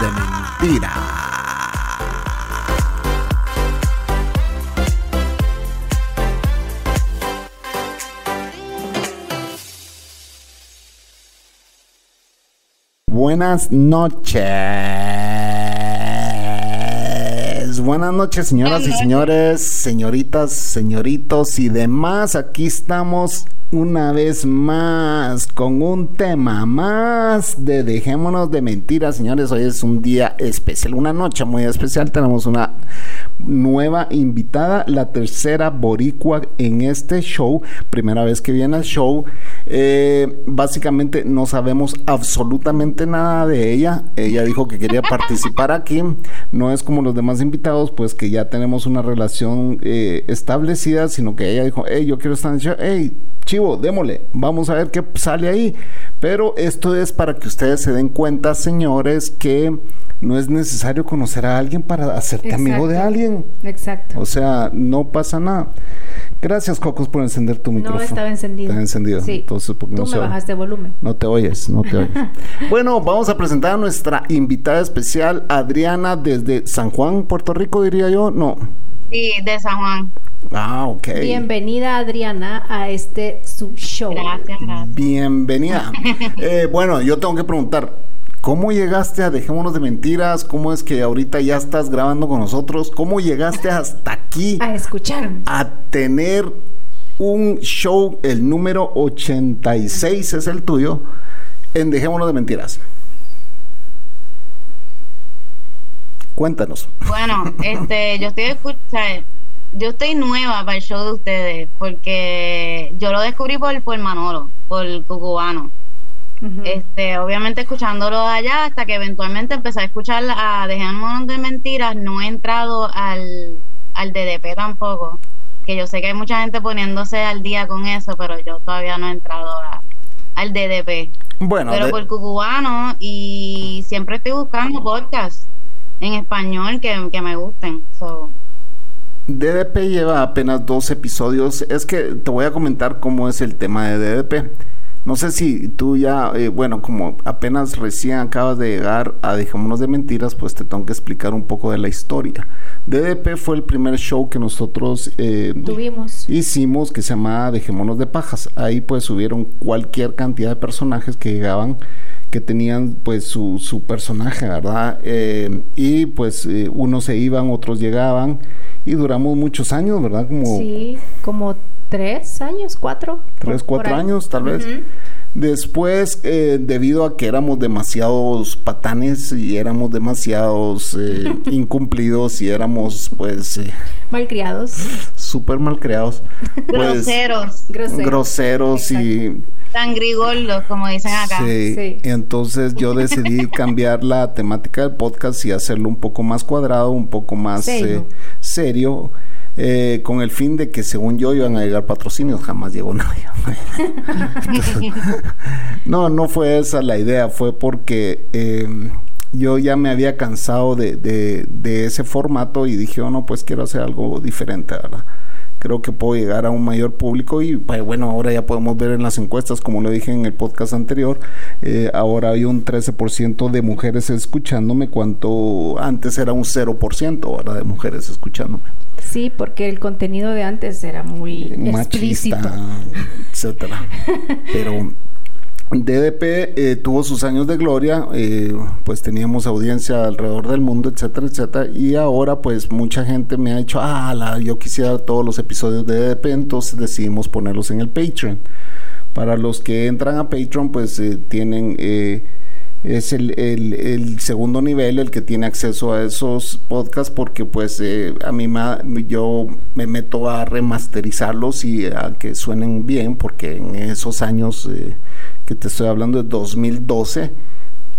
de Mentiras. Buenas noches. Buenas noches, señoras y señores, señoritas, señoritos y demás. Aquí estamos una vez más con un tema más de Dejémonos de Mentiras, señores. Hoy es un día especial, una noche muy especial. Tenemos una nueva invitada, la tercera boricua en este show. Primera vez que viene al show. Eh, básicamente no sabemos absolutamente nada de ella. Ella dijo que quería participar aquí. No es como los demás invitados, pues que ya tenemos una relación eh, establecida, sino que ella dijo, hey, yo quiero estar en el show. Hey, chivo, démosle, vamos a ver qué sale ahí. Pero esto es para que ustedes se den cuenta, señores, que no es necesario conocer a alguien para hacerte amigo de alguien. Exacto. O sea, no pasa nada. Gracias, Cocos, por encender tu micrófono. No estaba encendido. Está encendido. Sí. Entonces, ¿por qué Tú no me bajaste volumen. No te oyes, no te oyes. bueno, vamos a presentar a nuestra invitada especial, Adriana, desde San Juan, Puerto Rico, diría yo. No. Sí, de San Juan. Ah, ok. Bienvenida Adriana a este su show. Gracias, gracias. Bienvenida. Eh, bueno, yo tengo que preguntar, ¿cómo llegaste a Dejémonos de Mentiras? ¿Cómo es que ahorita ya estás grabando con nosotros? ¿Cómo llegaste hasta aquí A escuchar. a tener un show, el número 86 es el tuyo, en Dejémonos de Mentiras? Cuéntanos. Bueno, este, yo estoy escuchando, yo estoy nueva para el show de ustedes porque yo lo descubrí por, por Manolo, por Cucubano. Este, obviamente escuchándolo allá hasta que eventualmente empecé a escuchar a Dejémonos de Mentiras, no he entrado al, al DDP tampoco, que yo sé que hay mucha gente poniéndose al día con eso, pero yo todavía no he entrado a- al DDP. Bueno, pero de- por cucubano y siempre estoy buscando podcasts en español que, que me gusten. So, DDP lleva apenas dos episodios. Es que te voy a comentar cómo es el tema de DDP. No sé si tú ya, eh, bueno, como apenas recién acabas de llegar a Dejémonos de Mentiras, pues te tengo que explicar un poco de la historia. DDP fue el primer show que nosotros eh, Tuvimos. hicimos que se llamaba Dejémonos de Pajas. Ahí pues subieron cualquier cantidad de personajes que llegaban, que tenían pues su, su personaje, ¿verdad? Eh, y pues unos se iban, otros llegaban y duramos muchos años, ¿verdad? Como Sí, como tres años, cuatro. tres, por- cuatro años tal vez. Después, eh, debido a que éramos demasiados patanes y éramos demasiados eh, incumplidos y éramos pues eh, Malcriados. Súper mal creados, pues, groseros, Groseros. groseros y sangrigordos, como dicen acá. Sí, Sí. entonces yo decidí cambiar la temática del podcast y hacerlo un poco más cuadrado, un poco más Serio. eh, serio, eh, con el fin de que según yo iban a llegar patrocinios, jamás llegó nadie. Entonces, no, no fue esa la idea, fue porque eh, yo ya me había cansado de, de- de ese formato y dije, oh, no, pues quiero hacer algo diferente, ¿verdad? Creo que puedo llegar a un mayor público y pues, bueno, ahora ya podemos ver en las encuestas, como lo dije en el podcast anterior, eh, ahora hay un 13% de mujeres escuchándome, cuanto antes era un 0%, ¿verdad? De mujeres escuchándome. Sí, porque el contenido de antes era muy explícito. machista, etcétera. Pero DDP eh, tuvo sus años de gloria, eh, pues teníamos audiencia alrededor del mundo, etcétera, etcétera. Y ahora, pues mucha gente me ha dicho, ah, la- yo quisiera todos los episodios de DDP, entonces decidimos ponerlos en el Patreon. Para los que entran a Patreon, pues eh, tienen eh, es el, el- segundo nivel el que tiene acceso a esos podcasts porque pues eh, a mí ma- yo me meto a remasterizarlos y a que suenen bien porque en esos años eh, que te estoy hablando de 2012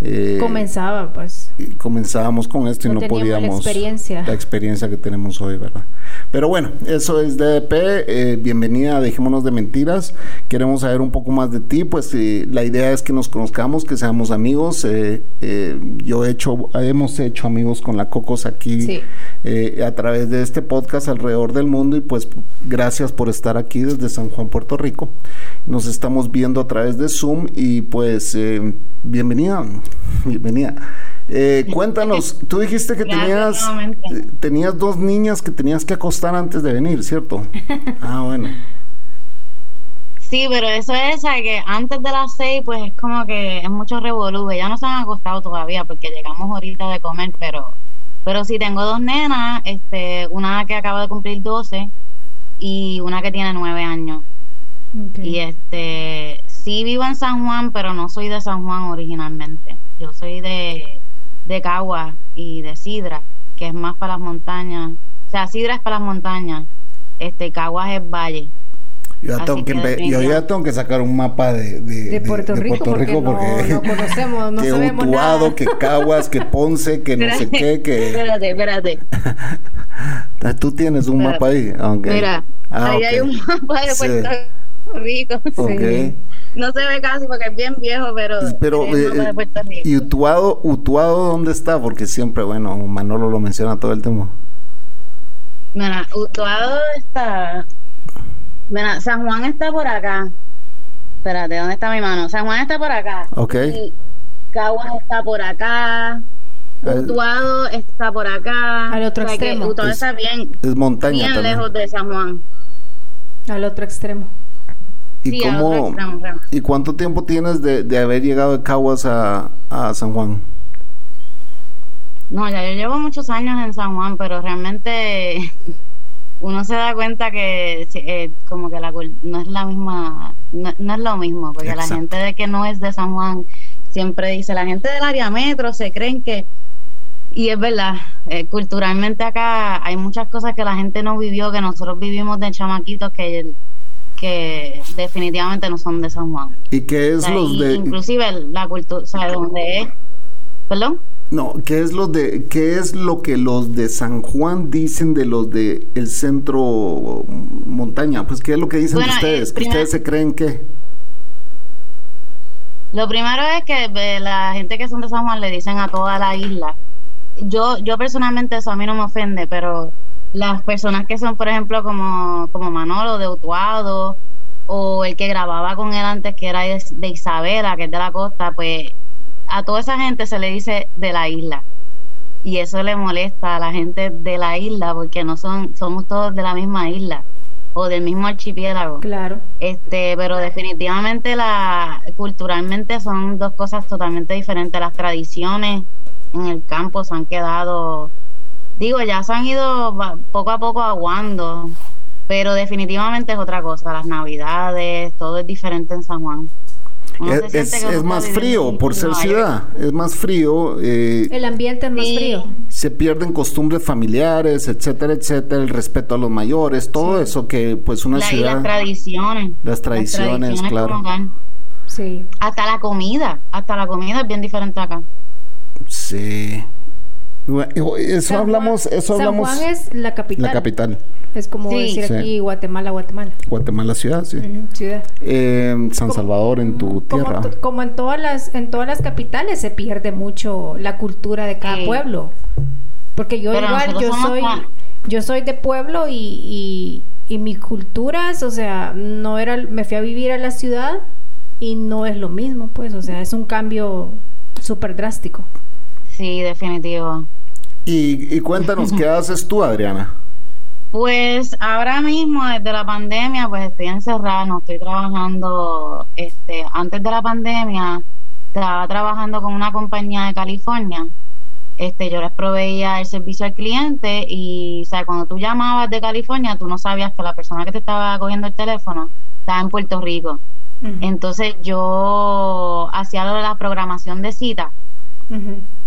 eh, Comenzaba, pues. y comenzábamos con esto y No teníamos la podíamos experiencia. la experiencia que tenemos hoy, ¿verdad? Pero bueno, eso es DDP, eh, bienvenida, a dejémonos de mentiras, queremos saber un poco más de ti, pues eh, la idea es que nos conozcamos, que seamos amigos, yo he hecho, hemos hecho amigos con la Cocos aquí Sí. Eh, a través de este podcast alrededor del mundo y pues gracias por estar aquí desde San Juan, Puerto Rico. Nos estamos viendo a través de Zoom y pues eh, bienvenida, bienvenida. Eh, cuéntanos, tú dijiste que tenías, eh, tenías dos niñas que tenías que acostar antes de venir, ¿cierto? Ah, bueno. Sí, pero eso es ¿sabes? que antes de las seis, pues es como que es mucho revolú. Ya no se han acostado todavía porque llegamos ahorita de comer, pero pero sí tengo dos nenas, este, una que acaba de cumplir 12 y una que tiene 9 años. Y este, sí vivo en San Juan, pero no soy de San Juan originalmente. Yo soy de, de Cagua y de Sidra, que es más para las montañas. O sea, Sidra es para las montañas, este, Caguas es valle. Yo ya, tengo que, yo ya tengo que sacar un mapa de, de, De Puerto Rico, porque no- no conocemos, no que sabemos Utuado, nada. que Caguas, que Ponce, que no sé qué, que... Espérate, espérate. Tú tienes un Espérate. mapa ahí. Ah, ok. Mira, Ah, ahí hay un mapa de Sí. Puerto Rico. Ok. Sí. No se ve casi porque es bien viejo, pero, Pero, eh, de Puerto Rico. ¿y Utuado, Utuado dónde está? Porque siempre, bueno, Manolo lo menciona todo el tiempo. Mira, Utuado está. Mira, San Juan está por acá. Espérate, ¿dónde está mi mano? San Juan está por acá. Ok. Y Caguas está por acá. Utuado está por acá. Al otro O sea que extremo. Utuado Es- está bien, Es montaña bien también. lejos de San Juan. Al otro extremo. ¿Y, Sí, al otro cómo, extremo, realmente. ¿Y cuánto tiempo tienes de, de haber llegado de Caguas a, a San Juan? No, ya yo llevo muchos años en San Juan, pero realmente uno se da cuenta que eh, como que la no es la misma, no, no es lo mismo, porque Exacto. la gente de que no es de San Juan siempre dice, la gente del área metro se creen que, y es verdad, eh, culturalmente acá hay muchas cosas que la gente no vivió, que nosotros vivimos de chamaquitos que, que definitivamente no son de San Juan. ¿Y qué O es sea, los de Inclusive la cultura, o sea, donde es, perdón. No, qué es los de qué es lo que los de San Juan dicen de los de el centro montaña? Pues qué es lo que dicen Bueno, de ustedes? eh, ¿Que primero- ustedes se creen que Lo primero es que la gente que son de San Juan le dicen a toda la isla. Yo, yo personalmente eso a mí no me ofende, pero las personas que son, por ejemplo, como, como Manolo de Utuado o el que grababa con él antes, que era de Isabela, que es de la costa, pues a toda esa gente se le dice de la isla. Y eso le molesta a la gente de la isla porque no son, somos todos de la misma isla o del mismo archipiélago. Claro. Este, pero definitivamente la culturalmente son dos cosas totalmente diferentes. Las tradiciones en el campo se han quedado, digo, ya se han ido poco a poco aguando, pero definitivamente es otra cosa. Las navidades, todo es diferente en San Juan. Se es, es- más frío por ser ciudad? Es más frío. eh, El ambiente es más Sí. frío. se pierden costumbres familiares, etcétera, etcétera, el respeto a los mayores, todo eso que pues una La- y ciudad las tradiciones. Las tradiciones, claro. como tal. Sí. Hasta la comida, hasta la comida es bien diferente acá. Sí. Eso San hablamos, Juan- eso San hablamos. Juan es la capital. la capital, Es como Sí. decir Sí. aquí Guatemala, Guatemala. Guatemala ciudad, sí. Ciudad. Eh, San Salvador en tu tierra. como en todas las en todas las capitales se pierde mucho la cultura de cada Sí. pueblo. Porque yo Pero igual yo soy yo soy de pueblo y, y, y mis culturas, o sea, no era me fui a vivir a la ciudad y no es lo mismo, pues, o sea, es un cambio súper drástico. Sí, definitivo. Y, y cuéntanos, ¿qué haces tú, Adriana? Pues ahora mismo, desde la pandemia, pues estoy encerrada, no estoy trabajando. Este, antes de la pandemia, estaba trabajando con una compañía de California. Este, yo les proveía el servicio al cliente y, o sea, cuando tú llamabas de California, tú no sabías que la persona que te estaba cogiendo el teléfono estaba en Puerto Rico. Entonces yo hacía lo de la programación de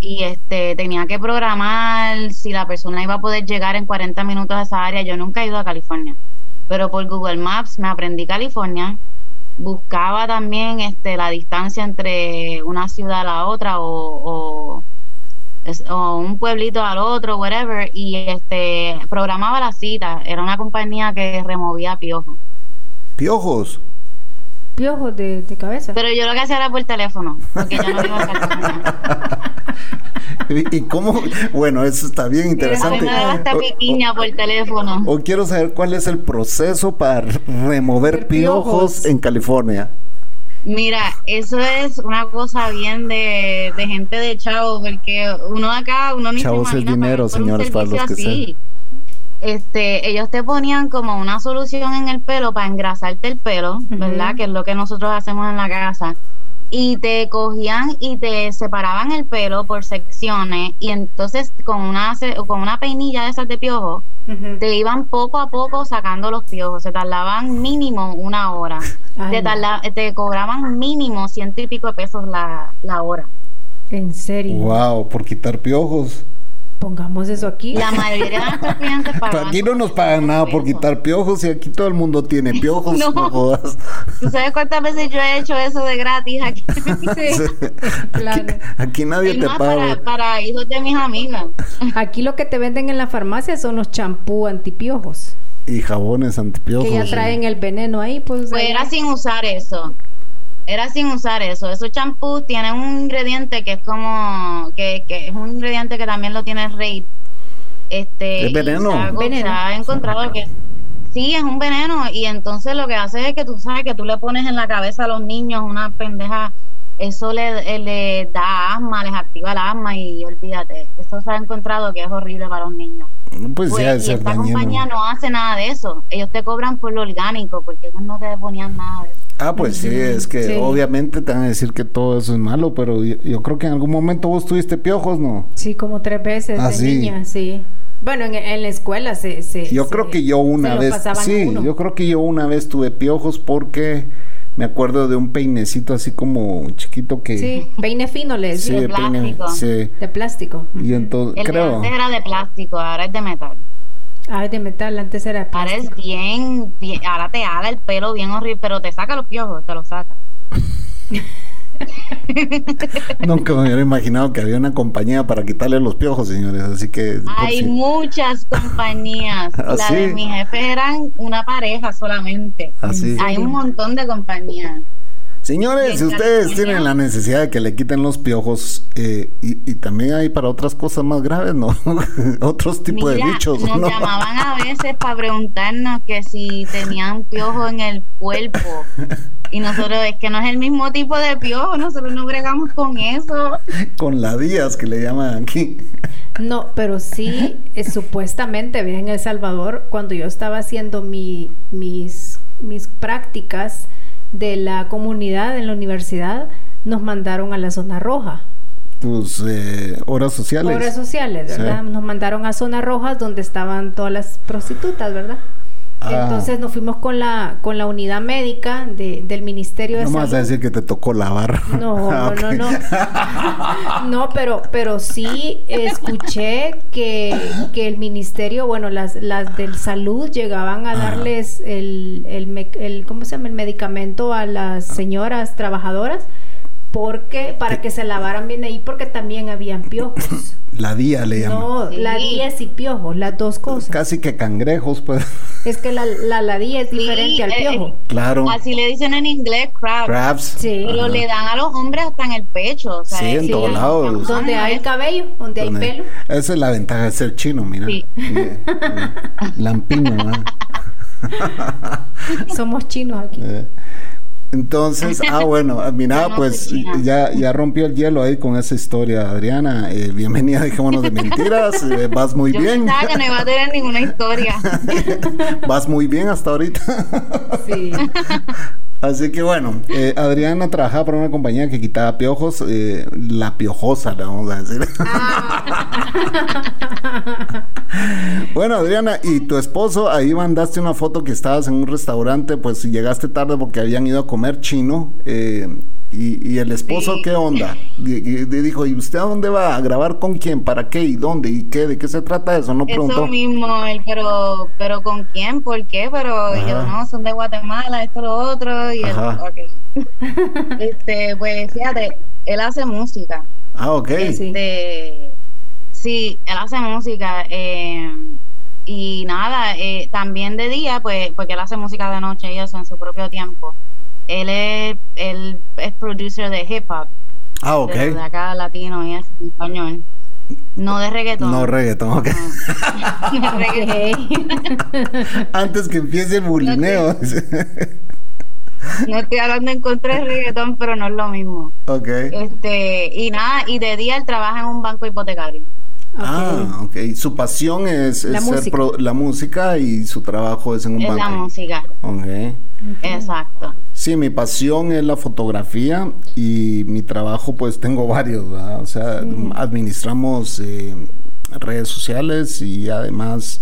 y este tenía que programar si la persona iba a poder llegar en 40 minutos a esa área. Yo nunca he ido a California, pero por Google Maps me aprendí California buscaba también este la distancia entre una ciudad a la otra o, o, un pueblito al otro, whatever, y este programaba la cita. Era una compañía que removía piojos. ¿Piojos? Piojos de, cabeza. Pero yo lo que hacía era por teléfono, porque ya no iba a ¿Y cómo? Bueno, eso está bien interesante. Hasta piquiña por teléfono. O, quiero saber cuál es el proceso para remover piojos, en California. Mira, eso es una cosa bien de, gente de chavos, porque uno acá, uno ni chavos se imagina es dinero, señores, para los que así. Este, ellos te ponían como una solución en el pelo para engrasarte el pelo, ¿verdad? Que es lo que nosotros hacemos en la casa y te cogían y te separaban el pelo por secciones y entonces con una con una peinilla de esas de piojo te iban poco a poco sacando los piojos, se tardaban mínimo una hora, te, te cobraban mínimo ciento y pico de pesos la, la hora. ¿En serio? Wow, por quitar piojos. Pongamos eso aquí. La mayoría de nuestros clientes pagan. Aquí no nos pagan nada por quitar piojos y aquí todo el mundo tiene piojos. No, jodas. ¿Tú sabes cuántas veces yo he hecho eso de gratis aquí? Sí, claro. Aquí, nadie te paga. Para, hijos de mis amigas. Aquí lo que te venden en la farmacia son los champú antipiojos. Y jabones antipiojos. Que ya traen el veneno ahí, pues. Pues era sin usar eso era sin usar eso. Esos champús tienen un ingrediente que es como, que, que es un ingrediente que también lo tiene Rey. Este, ¿Es veneno? Se ha, encontrado que sí, es un veneno. Y entonces lo que hace es que tú sabes que tú le pones en la cabeza a los niños una pendeja, eso le, le da asma, les activa el asma y olvídate. Eso se ha encontrado que es horrible para los niños. Pues, pues ya, y esta compañía no hace nada de eso. Ellos te cobran por lo orgánico, porque ellos no te ponían nada de eso. Ah, pues sí, es que obviamente te van a decir que todo eso es malo, pero yo, creo que en algún momento vos tuviste piojos, ¿no? Sí, como tres veces ah, de niña, sí. Bueno, en, la escuela se, se Yo creo que yo una vez, sí, yo creo que yo una vez tuve piojos porque me acuerdo de un peinecito así como chiquito que sí peine fino le sí, de plástico. sí. de plástico. Y entonces el creo. antes era de plástico ahora es de metal Ah, de metal, antes era plástico. Ahora es bien, bien, ahora te ala el pelo bien horrible, pero te saca los piojos, te lo saca. Nunca me hubiera imaginado que había una compañía para quitarle los piojos, señores. Así que. Hay muchas compañías. ¿Ah, la de mi jefe eran una pareja solamente. Así. ¿Ah, Hay un montón de compañías. Señores, si ustedes tienen la necesidad de que le quiten los piojos, eh, y, también hay para otras cosas más graves, ¿no? Otros tipos de bichos. Nos llamaban a veces para preguntarnos que si tenían piojo en el cuerpo. Y nosotros, es que no es el mismo tipo de piojo, nosotros no bregamos con eso. Con la días que le llaman aquí. No, pero sí, eh, supuestamente, en El Salvador, cuando yo estaba haciendo mi, mis, mis prácticas, de la comunidad en la universidad nos mandaron a la zona roja. Tus eh, horas sociales. Horas sociales, ¿verdad? Nos mandaron a zona roja donde estaban todas las prostitutas, ¿verdad? Ah. Entonces nos fuimos con la con la unidad médica de, del Ministerio de no Salud. No vas a decir que te tocó lavar. No, no, no, no. No, pero, pero sí escuché que, que el Ministerio, bueno, las, las del salud llegaban a darles el, el, el, ¿cómo se llama? El medicamento a las señoras trabajadoras porque para que se lavaran bien ahí porque también habían piojos. La día le llaman. No, la día y piojos, las dos cosas. Casi que cangrejos, pues. Es que la, la, la es diferente al eh, piojo. Eh, claro. Así le dicen en inglés crabs. Crabs. Sí. Pero le dan a los hombres hasta en el pecho. sí, en todos lados. Donde hay cabello, donde, hay pelo. Esa es la ventaja de ser chino, mira. Sí. Lampiño, ¿no? Somos chinos aquí. Eh. Entonces, ah, bueno, ah, mira, pues ya, ya rompió el hielo ahí con esa historia, Adriana. Eh, bienvenida, dejémonos de mentiras. Eh, vas muy bien. Pensaba que no iba a tener ninguna historia. vas muy bien hasta ahorita. sí. Así que bueno, eh, Adriana trabajaba para una compañía que quitaba piojos, eh, la piojosa, le vamos a decir. Ah. bueno, Adriana, y tu esposo, ahí mandaste una foto que estabas en un restaurante, pues llegaste tarde porque habían ido a comer chino. Eh, ¿Y, el esposo qué onda? Y, dijo, ¿y usted a dónde va? ¿A grabar con quién? ¿Para qué? ¿Y dónde? ¿Y qué? ¿De qué se trata eso? No preguntó. Eso mismo, él, pero, pero ¿con quién? ¿Por qué? Pero yo, no, son de Guatemala, esto, lo otro. Y él, ok. este, pues fíjate, él hace música. Ah, ok. Este, sí, él hace música. Eh, y nada, eh, también de día, pues, porque él hace música de noche y eso en su propio tiempo. Él es, él es producer de hip hop. Ah, ok. De, acá latino y es español. No de reggaetón. No reggaetón, ok. Antes que empiece el bulineo. No estoy hablando en contra de reggaetón, pero no es lo mismo. Ok. Este, y nada, y de día él trabaja en un banco hipotecario. Ah, ok. Su pasión es, la, música. la, música. y su trabajo es en un es banco. la música. Ok. Exacto. Sí, mi pasión es la fotografía y mi trabajo pues tengo varios, O sea, administramos eh, redes sociales y además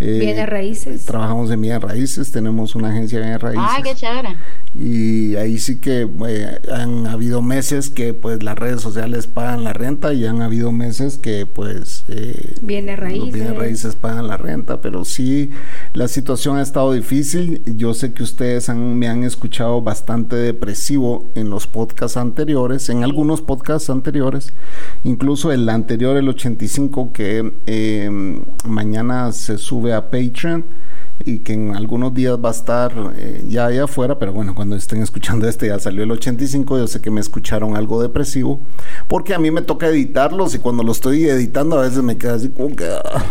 eh, bienes raíces. Trabajamos en bienes raíces, tenemos una agencia de bienes raíces. Ay, qué chévere. Y ahí sí que eh, han habido meses que pues las redes sociales pagan la renta y han habido meses que pues eh, bienes raíces. bienes raíces pagan la renta, pero sí la situación ha estado difícil. Yo sé que ustedes me han escuchado bastante depresivo en los podcasts anteriores, en algunos podcasts anteriores, incluso el anterior, el 85, que eh, mañana se sube a Patreon y que en algunos días va a estar eh, ya allá afuera, pero bueno, cuando estén escuchando este ya salió el 85, yo sé que me escucharon algo depresivo, porque a mí me toca editarlos y cuando lo estoy editando a veces me queda así como que ah,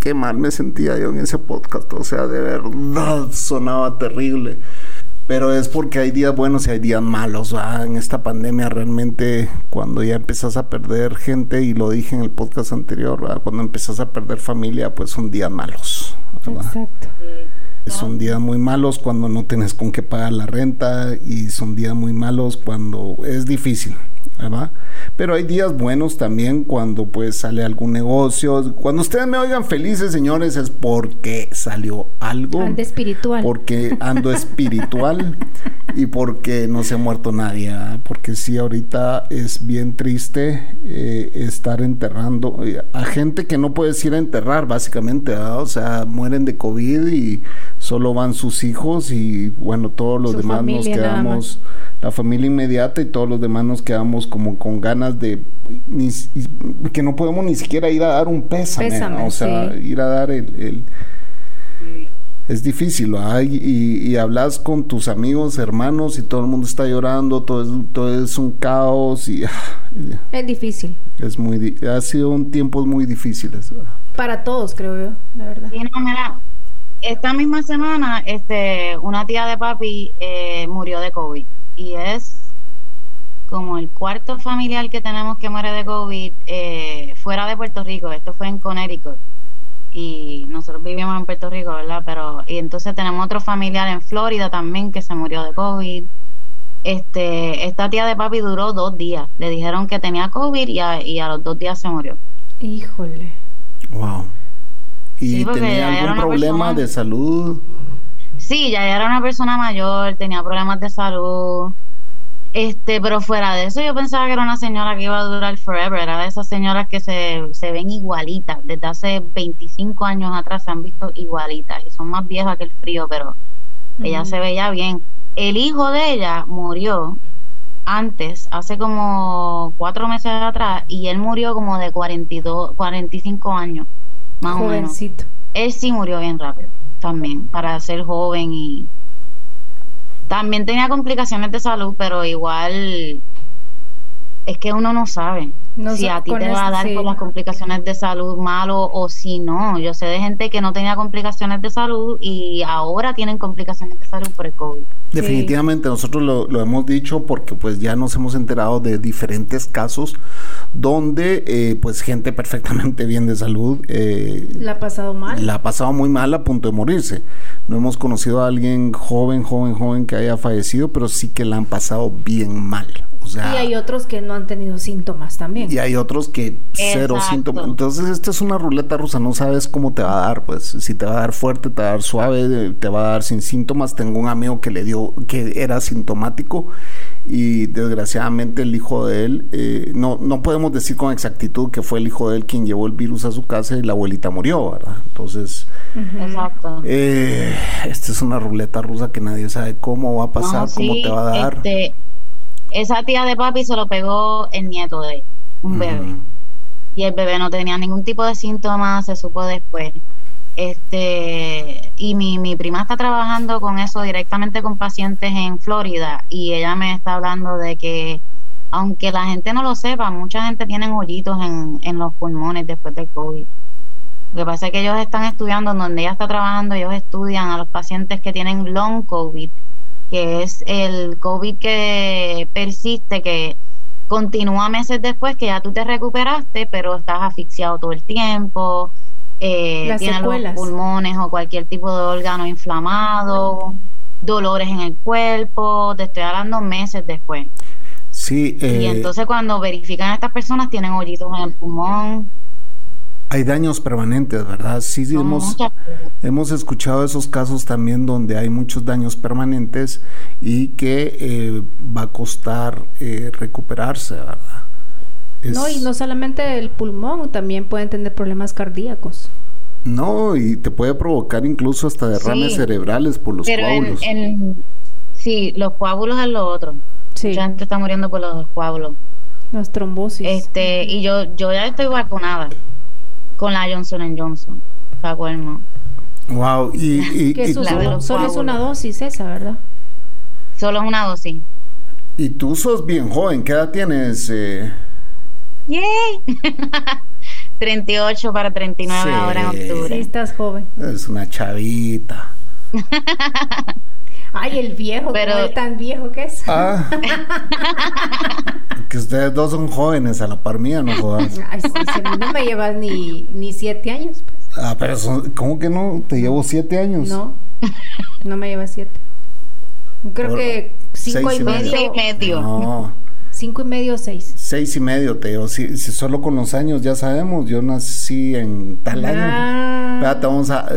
qué mal me sentía yo en ese podcast, o sea, de verdad sonaba terrible pero es porque hay días buenos y hay días malos. En esta pandemia realmente cuando ya empezás a perder gente, y lo dije en el podcast anterior, cuando empezás a perder familia, pues son días malos. Exacto. Son días muy malos cuando no tienes con qué pagar la renta y son días muy malos cuando es difícil. ¿Verdad? Pero hay días buenos también cuando pues sale algún negocio. Cuando ustedes me oigan felices, señores, es porque salió algo. Ando espiritual. Porque ando espiritual y porque no se ha muerto nadie. Porque sí, ahorita es bien triste eh, estar enterrando eh, a gente que no puedes ir a enterrar, básicamente. O sea, mueren de COVID y solo van sus hijos y bueno, todos los demás nos quedamos la familia inmediata y todos los demás nos quedamos como con ganas de que no podemos ni siquiera ir a dar un pésame, o sea, ir a dar el, es difícil, y, y, hablas con tus amigos, hermanos y todo el mundo está llorando, todo es, todo es un caos y es difícil. Es muy ha sido un tiempo muy difíciles. Para todos, creo yo, la verdad. esta misma semana, este, una tía de papi eh, murió de COVID y es como el cuarto familiar que tenemos que muere de COVID eh, fuera de Puerto Rico. Esto fue en Connecticut. Y nosotros vivimos en Puerto Rico, ¿verdad? Pero, y entonces tenemos otro familiar en Florida también que se murió de COVID. Este, esta tía de papi duró dos días. Le dijeron que tenía COVID y a, y a los dos días se murió. Híjole. Wow. ¿Y tenía algún problema de salud? Sí, ya era una persona mayor, tenía problemas de salud. Este, pero fuera de eso, yo pensaba que era una señora que iba a durar forever. Era de esas señoras que se, se ven igualitas. Desde hace 25 años atrás se han visto igualitas y son más viejas que el frío, pero ella se veía bien. El hijo de ella murió antes, hace como cuatro meses atrás, y él murió como de 42, 45 años, más o menos. Él sí murió bien rápido también para ser joven y también tenía complicaciones de salud, pero igual es que uno no sabe si a ti te va a dar por las complicaciones de salud malo o si no. Yo sé de gente que no tenía complicaciones de salud y ahora tienen complicaciones de salud por el COVID. Definitivamente nosotros lo, hemos dicho porque pues ya nos hemos enterado de diferentes casos donde eh, pues gente perfectamente bien de salud eh, la ha pasado mal. La ha pasado muy mal a punto de morirse. No hemos conocido a alguien joven, joven, joven que haya fallecido, pero sí que la han pasado bien mal y hay otros que no han tenido síntomas también. Y hay otros que cero síntomas. Entonces, esta es una ruleta rusa, no sabes cómo te va a dar, pues si te va a dar fuerte, te va a dar suave, te va a dar sin síntomas. Tengo un amigo que le dio, que era sintomático y desgraciadamente el hijo de él, eh, no, no podemos decir con exactitud que fue el hijo de él quien llevó el virus a su casa y la abuelita murió, ¿verdad? Entonces, Exacto. eh, esta es una ruleta rusa que nadie sabe cómo va a pasar, No, cómo te va a dar. este, esa tía de papi se lo pegó el nieto de él, un bebé. Y el bebé no tenía ningún tipo de síntomas, se supo después. Este, y mi, mi prima está trabajando con eso directamente con pacientes en Florida y ella me está hablando de que aunque la gente no lo sepa, mucha gente tiene hoyitos en, en los pulmones después del COVID. Lo que pasa es que ellos están estudiando, donde ella está trabajando, ellos estudian a los pacientes que tienen long COVID, que es el COVID que persiste, que continúa meses después, que ya tú te recuperaste, pero estás asfixiado todo el tiempo, eh, Las tienes los secuelas. pulmones o cualquier tipo de órgano inflamado, dolores en el cuerpo, te estoy hablando meses después. Sí, y eh, entonces cuando verifican a estas personas tienen hoyitos en el pulmón, hay daños permanentes, ¿verdad? Sí, son hemos, hemos escuchado esos casos también donde hay muchos daños permanentes y que eh, va a costar eh, recuperarse, ¿verdad? Es- No, y no solamente el pulmón, también pueden tener problemas cardíacos. No, y te puede provocar incluso hasta derrames Sí. cerebrales por los Pero en, coágulos. en- sí, los coágulos es lo otro. Sí, Mucha gente está muriendo por los coágulos. las trombosis. Este, y yo, yo ya estoy vacunada con la Johnson Johnson. Pa' colmo. Wow, y, y, que y tú, solo, solo es una dosis esa, ¿verdad? Solo es una dosis. y tú sos bien joven, ¿qué edad tienes? eh? ¡Yay! 38 para 39 Sí. ahora en Sí, octubre. estás joven. Es una chavita. Ay, el viejo, Pero- él tan viejo que es. Ah. que ustedes dos son jóvenes a la par mía, no jodas. Ay, sí, sí, a mí no me llevas ni, ni siete años, pues. Ah, pero son- ¿cómo que no? Te llevo siete años. No, no me llevas siete. Creo Por- que cinco seis y medio. Y medio. No, Cinco y medio o seis. seis y medio te llevo. Si, si solo con los años ya sabemos, yo nací en tal año. Ah, Espérate, vamos a.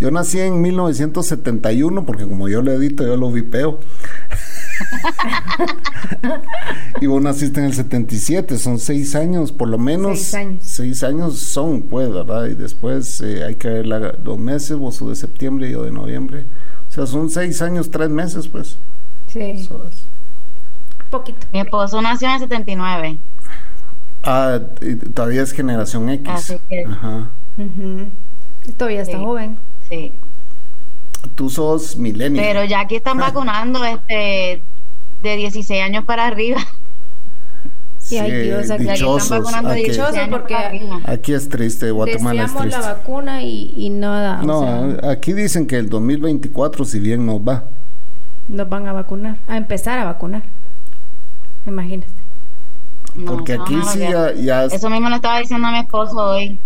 Yo nací en 1971, porque como yo lo edito, yo lo vipeo. y vos naciste en el 77, son seis años, por lo menos. Seis años. Seis años son, pues, ¿verdad? Y después eh, hay que ver la- los meses, vos de septiembre y yo de noviembre. O sea, son seis años, tres meses, pues. sí. Poquito. Mi esposo nació en el 79. Ah, y todavía es generación X. Así que- Ajá. Ujú. Todavía está Sí. joven. Sí. Tú sos millennial. Pero ya aquí están vacunando este de 16 años para arriba. Sí, ay, Dios, aquí- Ya aquí están dichosos. vacunando de Aquí, 16 Dichosos porque- aquí es triste, Guatemala es triste. la vacuna y, y nada. o No, sea, aquí dicen que el 2024, si bien nos va. nos van a vacunar, a empezar a vacunar. Imagínate. No, Porque no, aquí sí ya, ya es- Eso mismo le estaba diciendo a mi esposo hoy,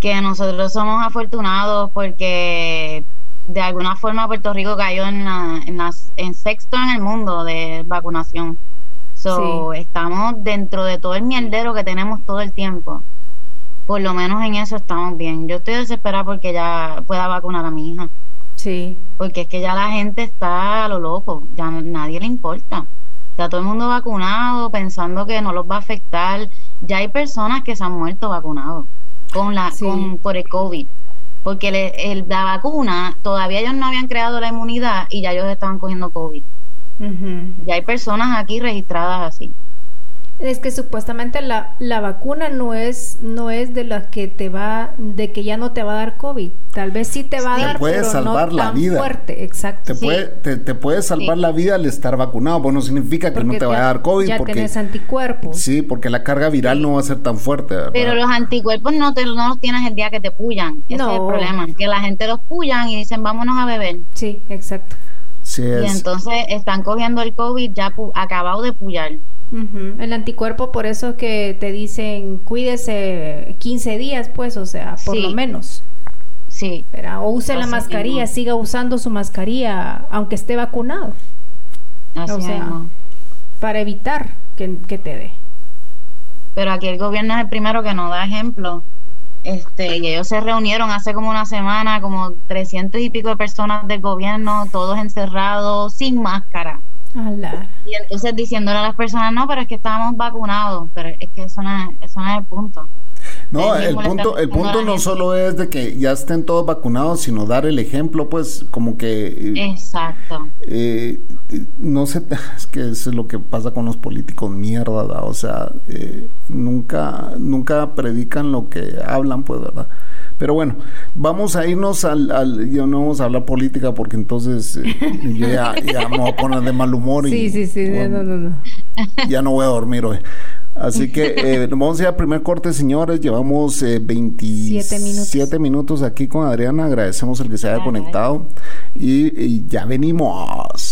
que nosotros somos afortunados porque de alguna forma Puerto Rico cayó en, la, en, las, en sexto en el mundo de vacunación. So, Sí. estamos dentro de todo el mierdero que tenemos todo el tiempo. Por lo menos en eso estamos bien. Yo estoy desesperada porque ya pueda vacunar a mi hija. Sí. Porque es que ya la gente está a lo loco, ya nadie le importa. Está todo el mundo vacunado pensando que no los va a afectar. Ya hay personas que se han muerto vacunados con la Sí. con por el COVID. Porque el- la vacuna todavía ellos no habían creado la inmunidad y ya ellos estaban cogiendo COVID. Ya hay personas aquí registradas así. Es que supuestamente la, la vacuna no es no es de las que te va de que ya no te va a dar COVID. Tal vez sí te va a Te dar, puede pero salvar no la tan vida. fuerte, exacto. te, Sí. puede, te, te puede salvar Sí. la vida al estar vacunado. Bueno, significa que no te va a dar COVID. Ya porque, tienes anticuerpos. sí, porque la carga viral no va a ser tan fuerte. ¿verdad? Pero los anticuerpos no, te, no los tienes el día que te pullan. Ese es el No. problema. Que la gente los pullan y dicen vámonos a beber. Sí, exacto. Sí, Y es. entonces están cogiendo el COVID ya acabado de pullar. El anticuerpo, por eso es que te dicen cuídese 15 días, pues, o sea, por Sí. lo menos. Sí. Pero, o use la mascarilla, mismo. siga usando su mascarilla, aunque esté vacunado, Así O sea, mismo. para evitar que, que te dé. Pero aquí el gobierno es el primero que nos da ejemplo. Este, y ellos se reunieron hace como una semana, como 300 y pico de personas del gobierno, todos encerrados, sin máscara. Y entonces diciéndole a las personas, no, pero es que estábamos vacunados, pero es que eso no es, eso no es el punto. No, el punto, el punto no solo es de que ya estén todos vacunados, sino dar el ejemplo, pues, como que... Eh, Exacto. Eh, no sé, es que eso es lo que pasa con los políticos, mierda, o sea, eh, nunca, nunca predican lo que hablan, pues, ¿verdad? Pero bueno, vamos a irnos al, al yo no vamos a hablar política porque entonces yo ya, me voy a poner de mal humor. Sí, y, sí, sí, no, no, no. Ya no voy a dormir hoy. Así que eh, vamos a ir al primer corte, señores. Llevamos eh, 27 minutos. aquí con Adriana. Agradecemos el que se haya conectado. y ya venimos.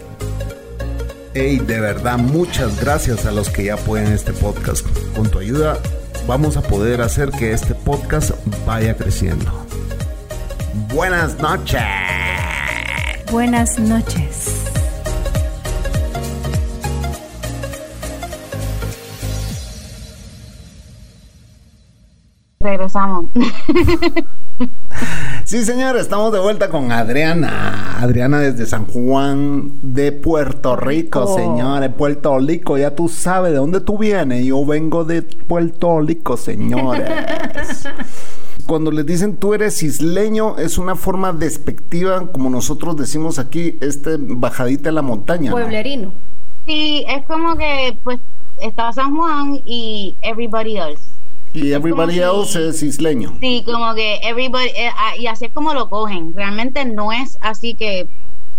Hey, de verdad, muchas gracias a los que ya apoyan este podcast. Con tu ayuda vamos a poder hacer que este podcast vaya creciendo. Buenas noches. Buenas noches. Regresamos. Sí, señor, estamos de vuelta con Adriana. Adriana desde San Juan de Puerto Rico, señores. Puerto Rico, ya tú sabes de dónde tú vienes. Yo vengo de Puerto Rico, señores. Cuando les dicen tú eres isleño, es una forma despectiva, como nosotros decimos aquí, este bajadita de la montaña. Pueblerino. Sí, es como que pues está San Juan y everybody else. Y everybody else es isleño. Sí, como que everybody, eh, y así es como lo cogen. Realmente no es así que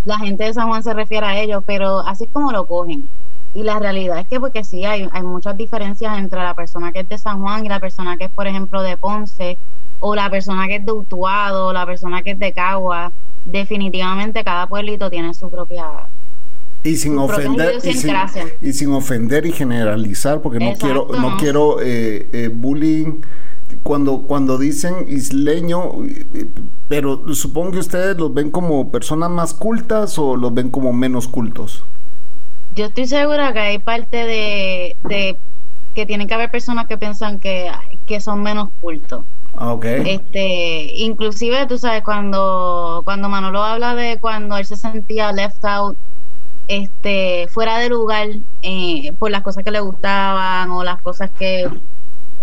la gente de San Juan se refiere a ellos, pero así es como lo cogen. Y la realidad es que porque sí, hay, hay muchas diferencias entre la persona que es de San Juan y la persona que es, por ejemplo, de Ponce, o la persona que es de Utuado, o la persona que es de Cagua. Definitivamente cada pueblito tiene su propia y sin ofender y sin, ofender y generalizar porque no quiero no quiero eh, eh, bullying. Cuando cuando dicen isleño pero supongo que ustedes los ven como personas más cultas o los ven como menos cultos. Yo estoy segura que hay parte de, de que tienen que haber personas que piensan que, que son menos cultos. Ah, Okay. Este, inclusive tú sabes cuando cuando Manolo habla de cuando él se sentía left out este, fuera de lugar eh, por las cosas que le gustaban o las cosas que,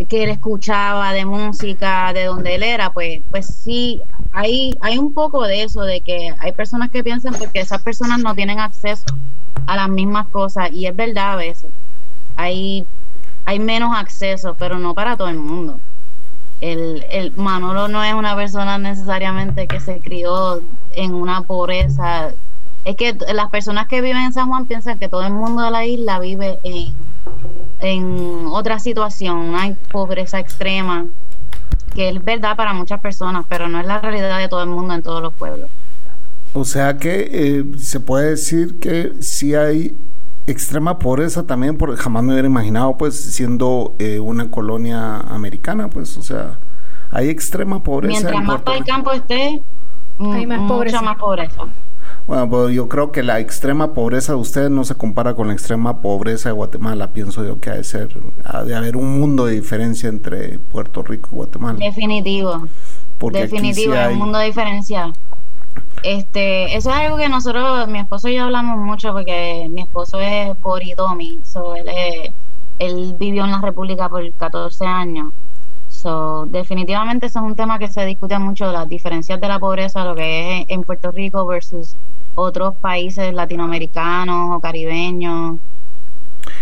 que él escuchaba de música, de donde él era, pues, pues sí, hay, hay un poco de eso, de que hay personas que piensan porque esas personas no tienen acceso a las mismas cosas y es verdad a veces. Hay, hay menos acceso, pero no para todo el mundo. El, el Manolo no es una persona necesariamente que se crió en una pobreza es que las personas que viven en San Juan piensan que todo el mundo de la isla vive en, en otra situación, hay pobreza extrema, que es verdad para muchas personas, pero no es la realidad de todo el mundo en todos los pueblos. O sea que eh, se puede decir que si hay extrema pobreza también, porque jamás me hubiera imaginado, pues, siendo eh, una colonia americana, pues, o sea, hay extrema pobreza. Mientras más todo el campo esté, hay más mucha más pobreza. Bueno, pues yo creo que la extrema pobreza de ustedes no se compara con la extrema pobreza de Guatemala. Pienso yo que ha de ser, ha de haber un mundo de diferencia entre Puerto Rico y Guatemala. Definitivo. Definitivo, hay... un mundo de diferencia. Este, eso es algo que nosotros, mi esposo y yo hablamos mucho porque mi esposo es boridomi, so él, él vivió en la República por 14 años. So, definitivamente eso es un tema que se discute mucho, las diferencias de la pobreza, lo que es en Puerto Rico versus otros países latinoamericanos o caribeños.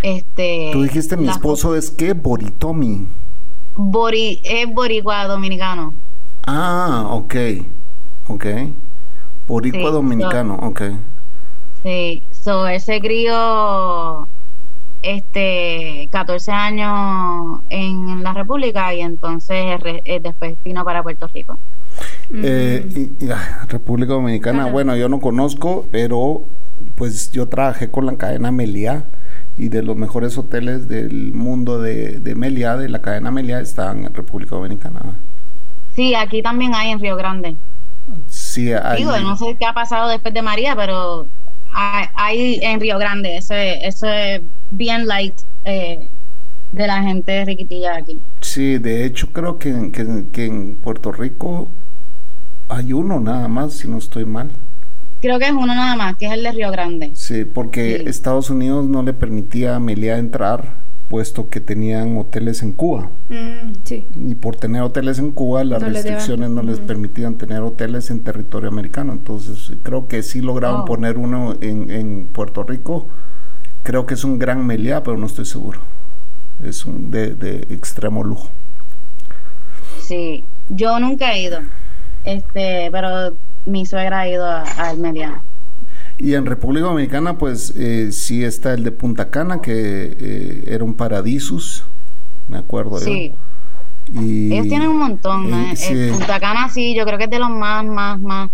Este, Tú dijiste mi esposo es que Boritomi. Bori, es boricua dominicano. Ah, ok, ok. Boricua dominicano, ok. Sí, so ese crío este 14 años en la República y entonces eh, después vino para Puerto Rico. Eh, República Dominicana, bueno, yo no conozco, pero pues yo trabajé con la cadena Meliá y de los mejores hoteles del mundo de, de Meliá, de la cadena Meliá, están en República Dominicana. Sí, aquí también hay en Río Grande. Sí, hay. Digo, no sé qué ha pasado después de María, pero hay, en Río Grande ese, ese bien light eh, de la gente riquitilla aquí. Sí, de hecho creo que, que en Puerto Rico hay uno nada más, si no estoy mal. Creo que es uno nada más, que es el de Río Grande. Sí, porque Estados Unidos no le permitía a Amelia entrar, puesto que tenían hoteles en Cuba. Mm, sí. Y por tener hoteles en Cuba, las restricciones no les permitían tener hoteles en territorio americano. Entonces, creo que sí lograron oh. poner uno en, en, Puerto Rico. Creo que es un gran Meliá, pero no estoy seguro. Es un de, de extremo lujo. Sí, yo nunca he ido. Este, pero mi suegra ha ido a, Almería. Y en República Dominicana, pues eh, sí está el de Punta Cana, que eh, era un paradisus, me acuerdo sí. Y, ellos tienen un montón, ¿no? Eh, Punta Cana sí, yo creo que es de los más, más, más,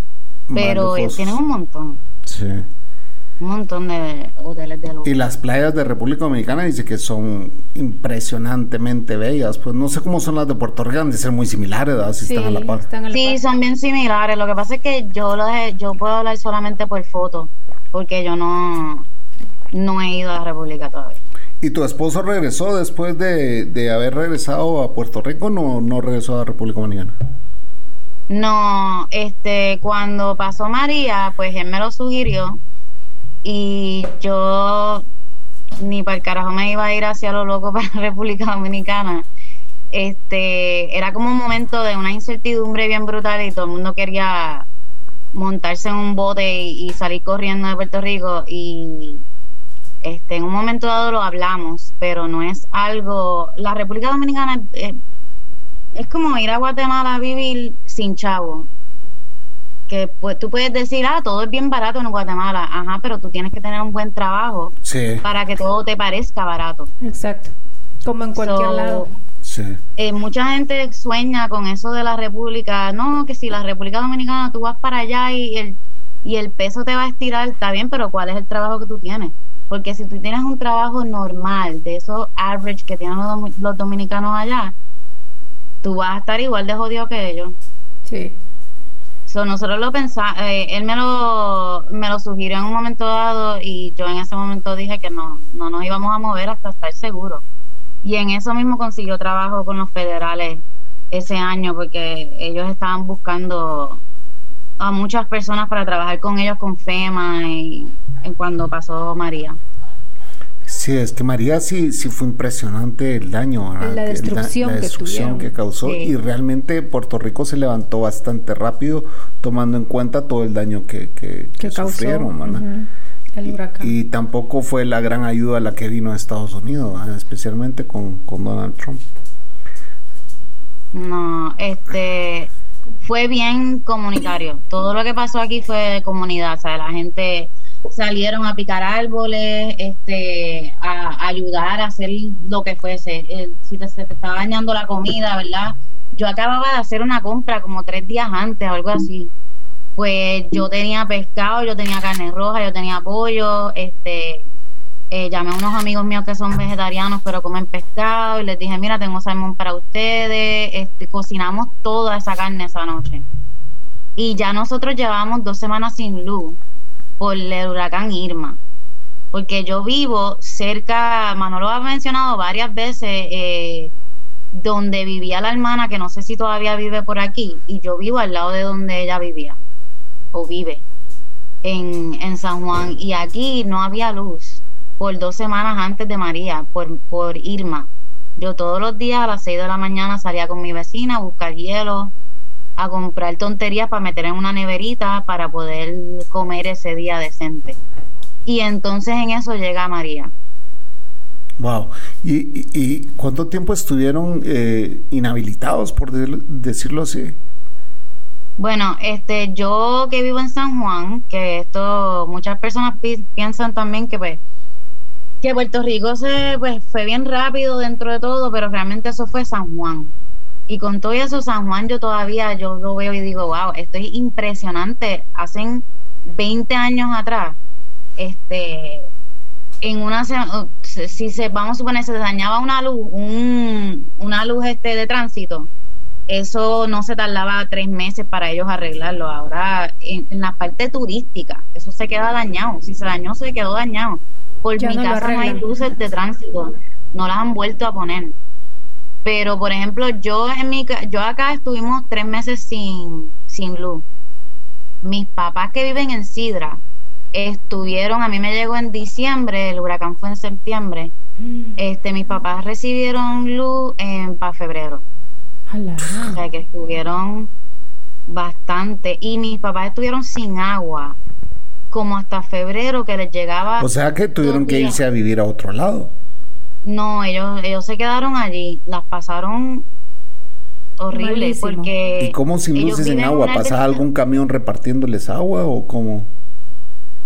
pero ellos tienen un montón. Sí un montón de hoteles de lujo. Y las playas de República Dominicana dice que son impresionantemente bellas. Pues no sé cómo son las de Puerto Rico, han de ser muy similares, ¿verdad? Si están a la par. sí, son bien similares. Lo que pasa es que yo lo yo puedo hablar solamente por foto, porque yo no, no he ido a la República todavía. ¿Y tu esposo regresó después de, de haber regresado a Puerto Rico? No, no regresó a la República Dominicana. No, este, cuando pasó María, pues él me lo sugirió y yo ni para el carajo me iba a ir hacia lo loco para la República Dominicana. Este, era como un momento de una incertidumbre bien brutal y todo el mundo quería montarse en un bote y, salir corriendo de Puerto Rico y este, en un momento dado lo hablamos, pero no es algo, la República Dominicana es, es como ir a Guatemala a vivir sin chavo que pues, tú puedes decir, ah, todo es bien barato en Guatemala, ajá, pero tú tienes que tener un buen trabajo para que todo te parezca barato. Exacto, como en cualquier lado. Sí. Eh, mucha gente sueña con eso de la República, no, que si la República Dominicana tú vas para allá y el, y el peso te va a estirar, está bien, pero ¿cuál es el trabajo que tú tienes? Porque si tú tienes un trabajo normal, de esos average que tienen los, los dominicanos allá, tú vas a estar igual de jodido que ellos. Sí nosotros lo pensamos, eh, él me lo, me lo sugirió en un momento dado y yo en ese momento dije que no, no nos íbamos a mover hasta estar seguros. Y en eso mismo consiguió trabajo con los federales ese año porque ellos estaban buscando a muchas personas para trabajar con ellos con FEMA y en cuando pasó María. Sí, es que María sí, sí fue impresionante el daño, la destrucción, que, causó y realmente Puerto Rico se levantó bastante rápido tomando en cuenta todo el daño que, que, sufrieron. el huracán. Y, tampoco fue la gran ayuda la que vino a Estados Unidos, especialmente con, con Donald Trump. No, este fue bien comunitario. Todo lo que pasó aquí fue de comunidad, o sea, la gente salieron a picar árboles, este, a, ayudar a hacer lo que fuese. si te, se te estaba dañando la comida, ¿verdad? Yo acababa de hacer una compra como tres días antes, algo así. Pues yo tenía pescado, yo tenía carne roja, yo tenía pollo, este, eh, llamé a unos amigos míos que son vegetarianos pero comen pescado y les dije, mira, tengo salmón para ustedes, este, cocinamos toda esa carne esa noche. Y ya nosotros llevamos dos semanas sin luz por el huracán Irma. Porque yo vivo cerca, Manolo ha mencionado varias veces, eh, donde vivía la hermana, que no sé si todavía vive por aquí, y yo vivo al lado de donde ella vivía, o vive, en, en San Juan. Y aquí no había luz por dos semanas antes de María, por, por Irma. Yo todos los días a las 6 de la mañana salía con mi vecina a buscar hielo, a comprar tonterías para meter en una neverita para poder comer ese día decente. Y entonces en eso llega María. Wow. ¿Y, y, cuánto tiempo estuvieron eh, inhabilitados, por decirlo así? Bueno, este, yo que vivo en San Juan, que esto muchas personas piensan también que pues que Puerto Rico se pues fue bien rápido dentro de todo, pero realmente eso fue San Juan. Y con todo eso San Juan yo todavía yo lo veo y digo, wow, esto es impresionante. Hacen 20 años atrás, este en una si se vamos a suponer se dañaba una luz, un, una luz este de tránsito, eso no se tardaba tres meses para ellos arreglarlo. Ahora, en, la parte turística, eso se queda dañado. Si se dañó, se quedó dañado. Por mi casa no hay luces de tránsito, no las han vuelto a poner. Pero, por ejemplo, yo en mi yo acá estuvimos tres meses sin, sin luz. Mis papás que viven en Sidra estuvieron, a mí me llegó en diciembre, el huracán fue en septiembre. Mm. Este, mis papás recibieron luz en para febrero. O sea que estuvieron bastante. Y mis papás estuvieron sin agua como hasta febrero que les llegaba. O sea que tuvieron que irse a vivir a otro lado. No, ellos, ellos se quedaron allí, las pasaron horrible porque... ¿Y cómo sin luces en agua? ¿Pasa algún camión repartiéndoles agua o cómo?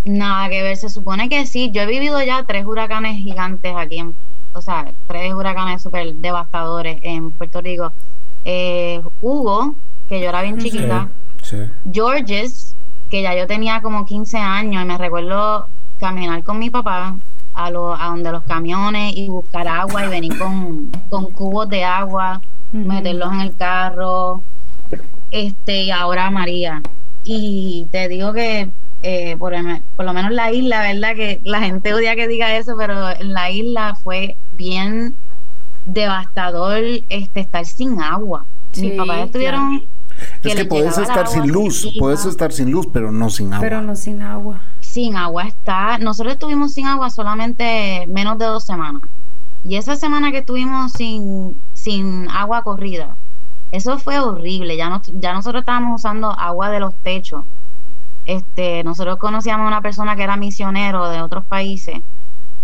Nada que ver, se supone que sí. Yo he vivido ya tres huracanes gigantes aquí, en, o sea, tres huracanes súper devastadores en Puerto Rico. Eh, Hugo, que yo era bien chiquita. Georges, que ya yo tenía como 15 años y me recuerdo caminar con mi papá a, lo, a donde los camiones y buscar agua y venir con, cubos de agua, meterlos en el carro. Este, y ahora María. Y te digo que eh, por, por, lo menos la isla, ¿verdad? Que la gente odia que diga eso, pero en la isla fue bien devastador este estar sin agua. Mis papás estuvieron es que puedes estar sin luz, puedes estar sin luz, pero no sin agua. Pero no sin agua. Sin agua está. Nosotros estuvimos sin agua solamente menos de dos semanas. Y esa semana que estuvimos sin, sin agua corrida, eso fue horrible. Ya, no, ya nosotros estábamos usando agua de los techos. Este, nosotros conocíamos a una persona que era misionero de otros países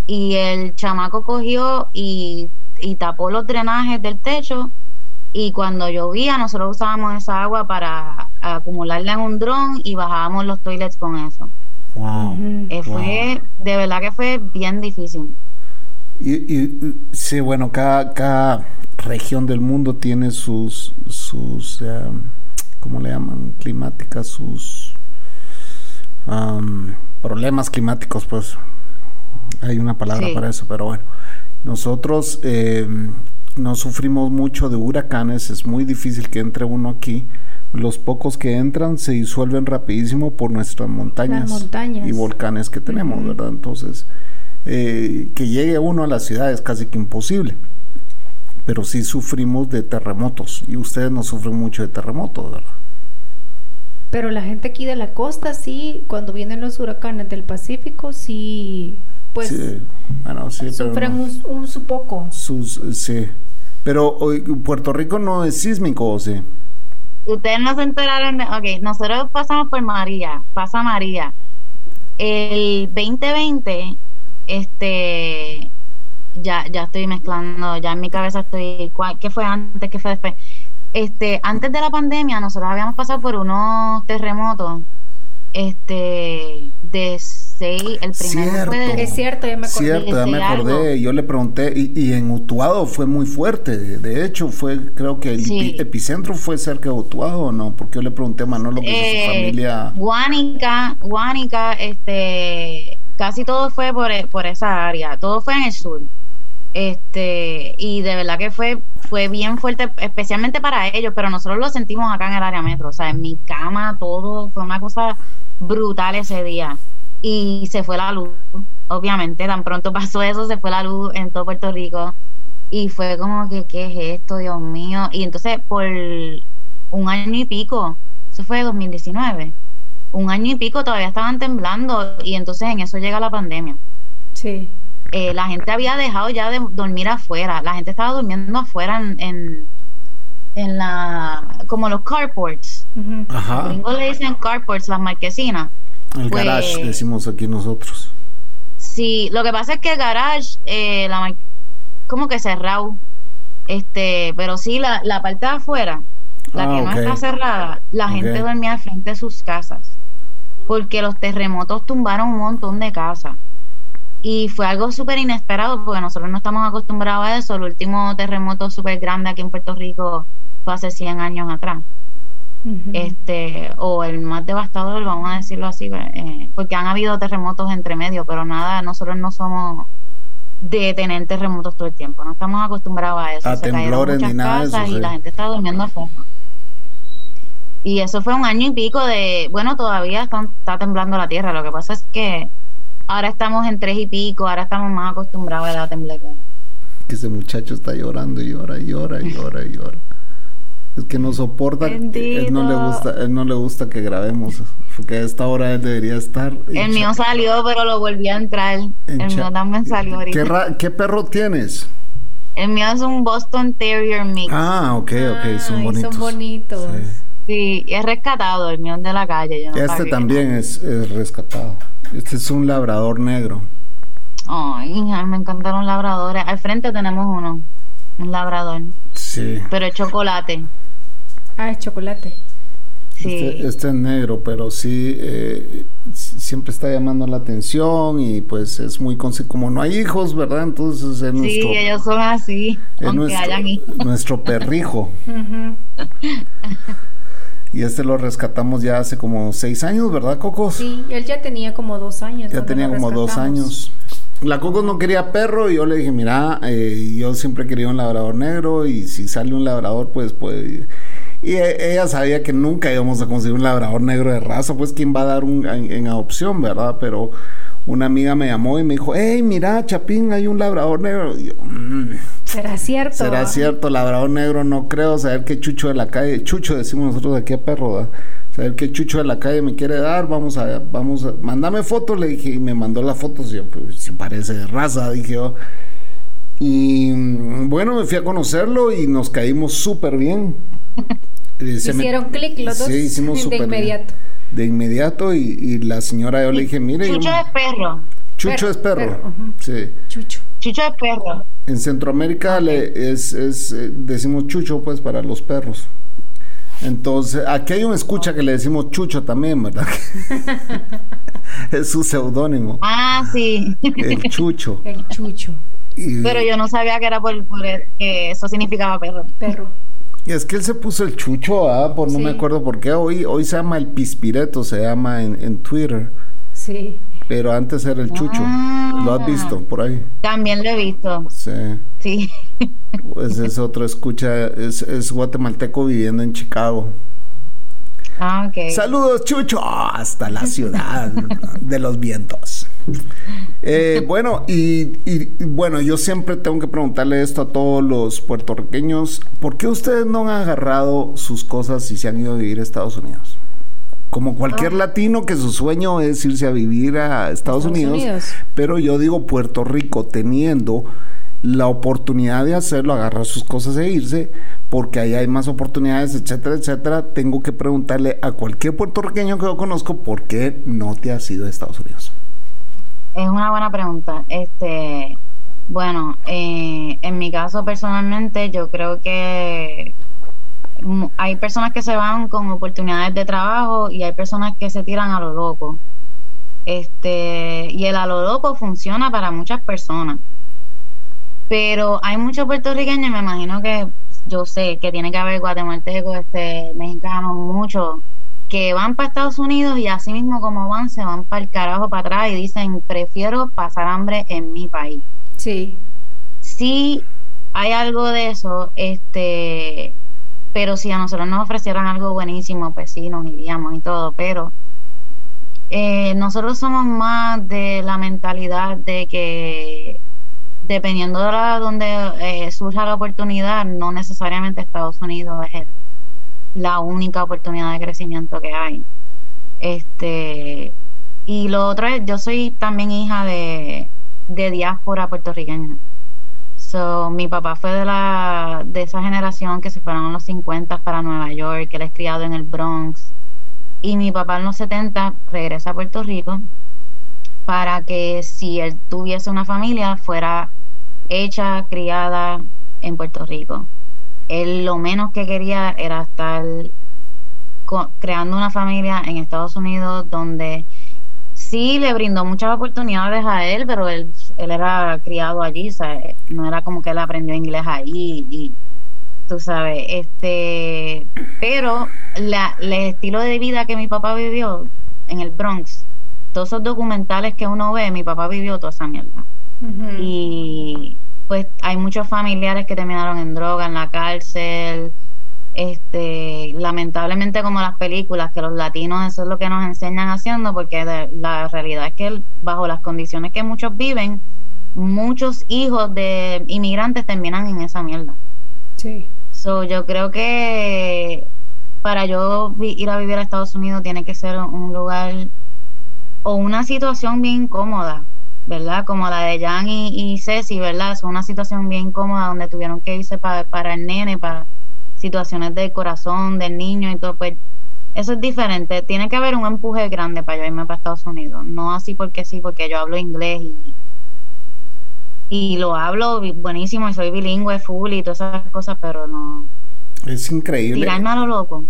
y el chamaco cogió y, y tapó los drenajes del techo y cuando llovía nosotros usábamos esa agua para acumularla en un dron y bajábamos los toilets con eso. Wow. Eh, fue, de verdad que fue bien difícil. Y, sí, bueno, cada, cada región del mundo tiene sus, sus eh, ¿cómo le llaman? Climáticas, sus problemas climáticos, pues hay una palabra para eso, pero bueno, nosotros eh, no sufrimos mucho de huracanes, es muy difícil que entre uno aquí. Los pocos que entran se disuelven rapidísimo por nuestras montañas, y volcanes que tenemos, ¿verdad? Entonces, eh, que llegue uno a la ciudad es casi que imposible. Pero sí sufrimos de terremotos y ustedes no sufren mucho de terremotos, ¿verdad? Pero la gente aquí de la costa sí, cuando vienen los huracanes del Pacífico, sí, pues sufren un, su poco. Sus, sí, pero Puerto Rico no es sísmico, ¿o sí? Ustedes no se enteraron de... Ok, nosotros pasamos por María, pasa María. El 2020, este... Ya, ya estoy mezclando, ya en mi cabeza estoy... ¿Qué fue antes? ¿Qué fue después? Este, antes de la pandemia, nosotros habíamos pasado por unos terremotos este de el primero fue es cierto, ya me acordé. Cierto, ya me acordé. Yo le pregunté, y, en Utuado fue muy fuerte. De, hecho, fue, creo que el epicentro fue cerca de Utuado, ¿o no? Porque yo le pregunté a Manolo que su eh, familia. Guánica, Guánica, este, casi todo fue por, por esa área. Todo fue en el sur. Este, y de verdad que fue, fue bien fuerte, especialmente para ellos, pero nosotros lo sentimos acá en el área metro. O sea, en mi cama, todo fue una cosa brutal ese día y se fue la luz. Obviamente, tan pronto pasó eso, se fue la luz en todo Puerto Rico. Y fue como que, ¿qué es esto, Dios mío? Y entonces, por un año y pico, eso fue 2019, un año y pico todavía estaban temblando y entonces en eso llega la pandemia. Sí. Eh, la gente había dejado ya de dormir afuera, la gente estaba durmiendo afuera en, en, la, como los carports. Ajá. Los le dicen carports, las marquesinas. El garage, pues, decimos aquí nosotros. Sí, lo que pasa es que el garage, eh, la, como que cerrado. Este, pero sí, la, la parte de afuera, la que ah, no está cerrada, la gente dormía al frente de sus casas. Porque los terremotos tumbaron un montón de casas. Y fue algo súper inesperado porque nosotros no estamos acostumbrados a eso. El último terremoto súper grande aquí en Puerto Rico fue hace 100 años atrás. Este O el más devastador, vamos a decirlo así, eh, porque han habido terremotos entre medio, pero nada, nosotros no somos de tener terremotos todo el tiempo. No estamos acostumbrados a eso. A temblores ni nada eso, Y la gente está durmiendo afuera. Y eso fue un año y pico de, bueno, todavía está, temblando la tierra. Lo que pasa es que ahora estamos en tres y pico, ahora estamos más acostumbrados a la temblada. Que ese muchacho está llorando y llora y llora y llora y llora. Es que no soporta, él no le gusta, él no le gusta que grabemos, porque a esta hora él debería estar. El mío salió, pero lo volví a entrar. El mío también salió ahorita. ¿Qué, perro tienes? El mío es un Boston Terrier mix. Ah, ok, ok, son bonitos. Son bonitos. Sí. es rescatado, el mío de la calle. este también es, es, rescatado. Este es un labrador negro. Ay, me encantaron labradores. Al frente tenemos uno, un labrador. Sí. Pero es chocolate. Ah, es chocolate. Sí. Este, este es negro, pero sí, eh, siempre está llamando la atención y pues es muy como no hay hijos, ¿verdad? Entonces es nuestro... Sí, ellos son así, aunque nuestro, hayan hijos. Nuestro perrijo. y este lo rescatamos ya hace como seis años, ¿verdad, Cocos? Sí, él ya tenía como dos años. Ya tenía como dos años. La Cocos no quería perro y yo le dije, mira, eh, yo siempre quería un labrador negro y si sale un labrador, pues, pues y e, ella sabía que nunca íbamos a conseguir un labrador negro de raza, pues quién va a dar un en, adopción, ¿verdad? Pero una amiga me llamó y me dijo, hey, mira, Chapín, hay un labrador negro. Mm, ¿Será cierto? ¿Será cierto? Labrador negro no creo, saber qué chucho de la calle, chucho decimos nosotros aquí a perro, ¿verdad? Saber qué chucho de la calle me quiere dar, vamos a, vamos a, mándame fotos, le dije, y me mandó las fotos, y yo, pues, si parece de raza, dije yo. Y mm, bueno, me fui a conocerlo y nos caímos súper bien. Hicieron clic los dos hicimos de inmediato. De inmediato y, la señora yo le dije, mire... Chucho es perro. Chucho es perro. sí. Chucho. Chucho es perro. En Centroamérica le, es, es, eh, decimos chucho pues para los perros. Entonces, aquí hay un escucha que le decimos Chucho también, ¿verdad? es su seudónimo. Ah, sí. El Chucho. El Chucho. Pero yo no sabía que era por, por que eso significaba perro. Perro. Y es que él se puso el chucho, ¿ah? Por, no me acuerdo por qué. Hoy, hoy se llama el pispireto, se llama en, en Twitter. Sí. Pero antes era el chucho. ¿Lo has visto por ahí? También lo he visto. Sí. Sí. Pues es otro escucha, es, es guatemalteco viviendo en Chicago. Ah, ok. Saludos, Chucho, hasta la ciudad de los vientos. Eh, bueno, y, bueno, yo siempre tengo que preguntarle esto a todos los puertorriqueños. ¿Por qué ustedes no han agarrado sus cosas y se han ido a vivir a Estados Unidos? Como cualquier ah. latino que su sueño es irse a vivir a Estados, Unidos, pero yo digo Puerto Rico teniendo la oportunidad de hacerlo, agarrar sus cosas e irse, porque ahí hay más oportunidades, etcétera, etcétera. Tengo que preguntarle a cualquier puertorriqueño que yo conozco por qué no te has ido a Estados Unidos. Es una buena pregunta. Este, bueno, eh, en mi caso personalmente, yo creo que hay personas que se van con oportunidades de trabajo y hay personas que se tiran a lo loco. Este, y el a lo loco funciona para muchas personas. Pero hay muchos puertorriqueños, me imagino que yo sé que tiene que haber guatemaltecos, este, mexicanos, muchos que van para Estados Unidos y así mismo como van, se van para el carajo para atrás y dicen, prefiero pasar hambre en mi país. Sí. Sí, hay algo de eso, este, pero si a nosotros nos ofrecieran algo buenísimo, pues sí, nos iríamos y todo, pero eh, nosotros somos más de la mentalidad de que dependiendo de la, donde eh, surja la oportunidad, no necesariamente Estados Unidos es el la única oportunidad de crecimiento que hay. Este, y lo otro es, yo soy también hija de, de diáspora puertorriqueña. So, mi papá fue de la de esa generación que se fueron en los 50 para Nueva York, que él es criado en el Bronx. Y mi papá en los 70 regresa a Puerto Rico para que si él tuviese una familia fuera hecha, criada en Puerto Rico él lo menos que quería era estar creando una familia en Estados Unidos donde sí le brindó muchas oportunidades a él, pero él, él era criado allí, ¿sabes? no era como que él aprendió inglés ahí y tú sabes, este, pero la, el estilo de vida que mi papá vivió en el Bronx, todos esos documentales que uno ve, mi papá vivió toda esa mierda. Y pues hay muchos familiares que terminaron en droga, en la cárcel, este lamentablemente como las películas que los latinos eso es lo que nos enseñan haciendo porque la realidad es que bajo las condiciones que muchos viven muchos hijos de inmigrantes terminan en esa mierda. Sí. So yo creo que para yo ir a vivir a Estados Unidos tiene que ser un lugar o una situación bien incómoda ¿verdad? Como la de Jan y, Ceci, ¿verdad? Es una situación bien incómoda donde tuvieron que irse para, para el nene, para situaciones del corazón del niño y todo, pues eso es diferente. Tiene que haber un empuje grande para yo irme para Estados Unidos. No así porque sí, porque yo hablo inglés y, y lo hablo buenísimo y soy bilingüe, full y todas esas cosas, pero no. Es increíble. Tirarme a lo loco.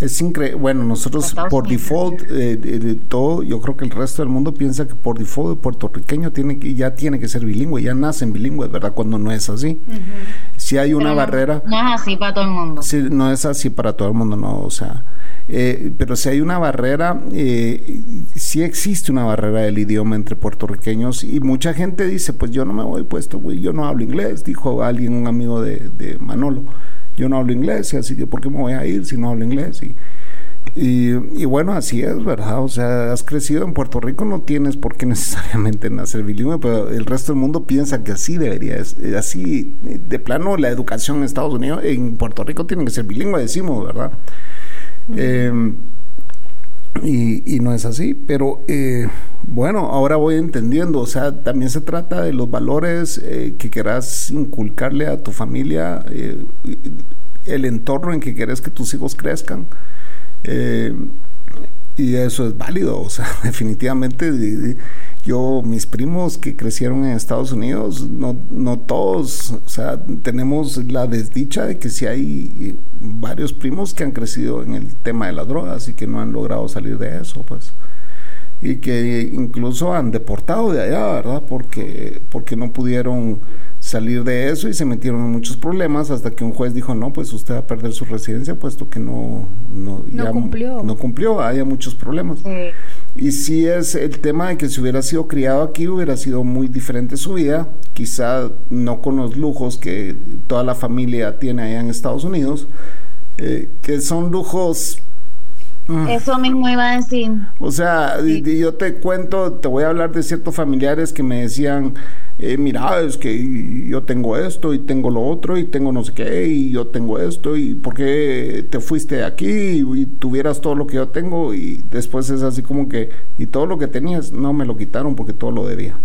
Es increíble. Bueno, nosotros por default, eh, de, todo, yo creo que el resto del mundo piensa que por default el puertorriqueño tiene que, ya tiene que ser bilingüe, ya nacen bilingües, ¿verdad? Cuando no es así. Si hay una barrera. No es así para todo el mundo. No es así para todo el mundo, no. O sea, eh, pero si hay una barrera, eh, sí existe una barrera del idioma entre puertorriqueños y mucha gente dice, pues yo no me voy puesto, güey, yo no hablo inglés, dijo alguien, un amigo de, de Manolo yo no hablo inglés, así que ¿por qué me voy a ir si no hablo inglés? Y, y, bueno, así es, ¿verdad? O sea, has crecido en Puerto Rico, no tienes por qué necesariamente nacer bilingüe, pero el resto del mundo piensa que así debería, es, así, de plano, la educación en Estados Unidos, en Puerto Rico tiene que ser bilingüe, decimos, ¿verdad? Y, no es así, pero eh, bueno, ahora voy entendiendo, o sea, también se trata de los valores eh, que quieras inculcarle a tu familia, eh, el entorno en que quieres que tus hijos crezcan. y eso es válido, o sea, definitivamente yo, mis primos que crecieron en Estados Unidos, no, no todos, o sea, tenemos la desdicha de que si hay varios primos que han crecido en el tema de las drogas y que no han logrado salir de eso, pues. Y que incluso han deportado de allá, ¿verdad? Porque, porque no pudieron salir de eso y se metieron en muchos problemas hasta que un juez dijo, no, pues usted va a perder su residencia puesto que no, no, cumplió. No cumplió, haya muchos problemas. Y si es el tema de que si hubiera sido criado aquí hubiera sido muy diferente su vida, quizá no con los lujos que toda la familia tiene allá en Estados Unidos, eh, que son lujos mm. eso mismo iba a decir. O sea, yo te cuento, te voy a hablar de ciertos familiares que me decían, eh, mira, es que yo tengo esto y tengo lo otro y tengo no sé qué y yo tengo esto y por qué te fuiste de aquí y, tuvieras todo lo que yo tengo y después es así como que, y todo lo que tenías, no me lo quitaron porque todo lo debía.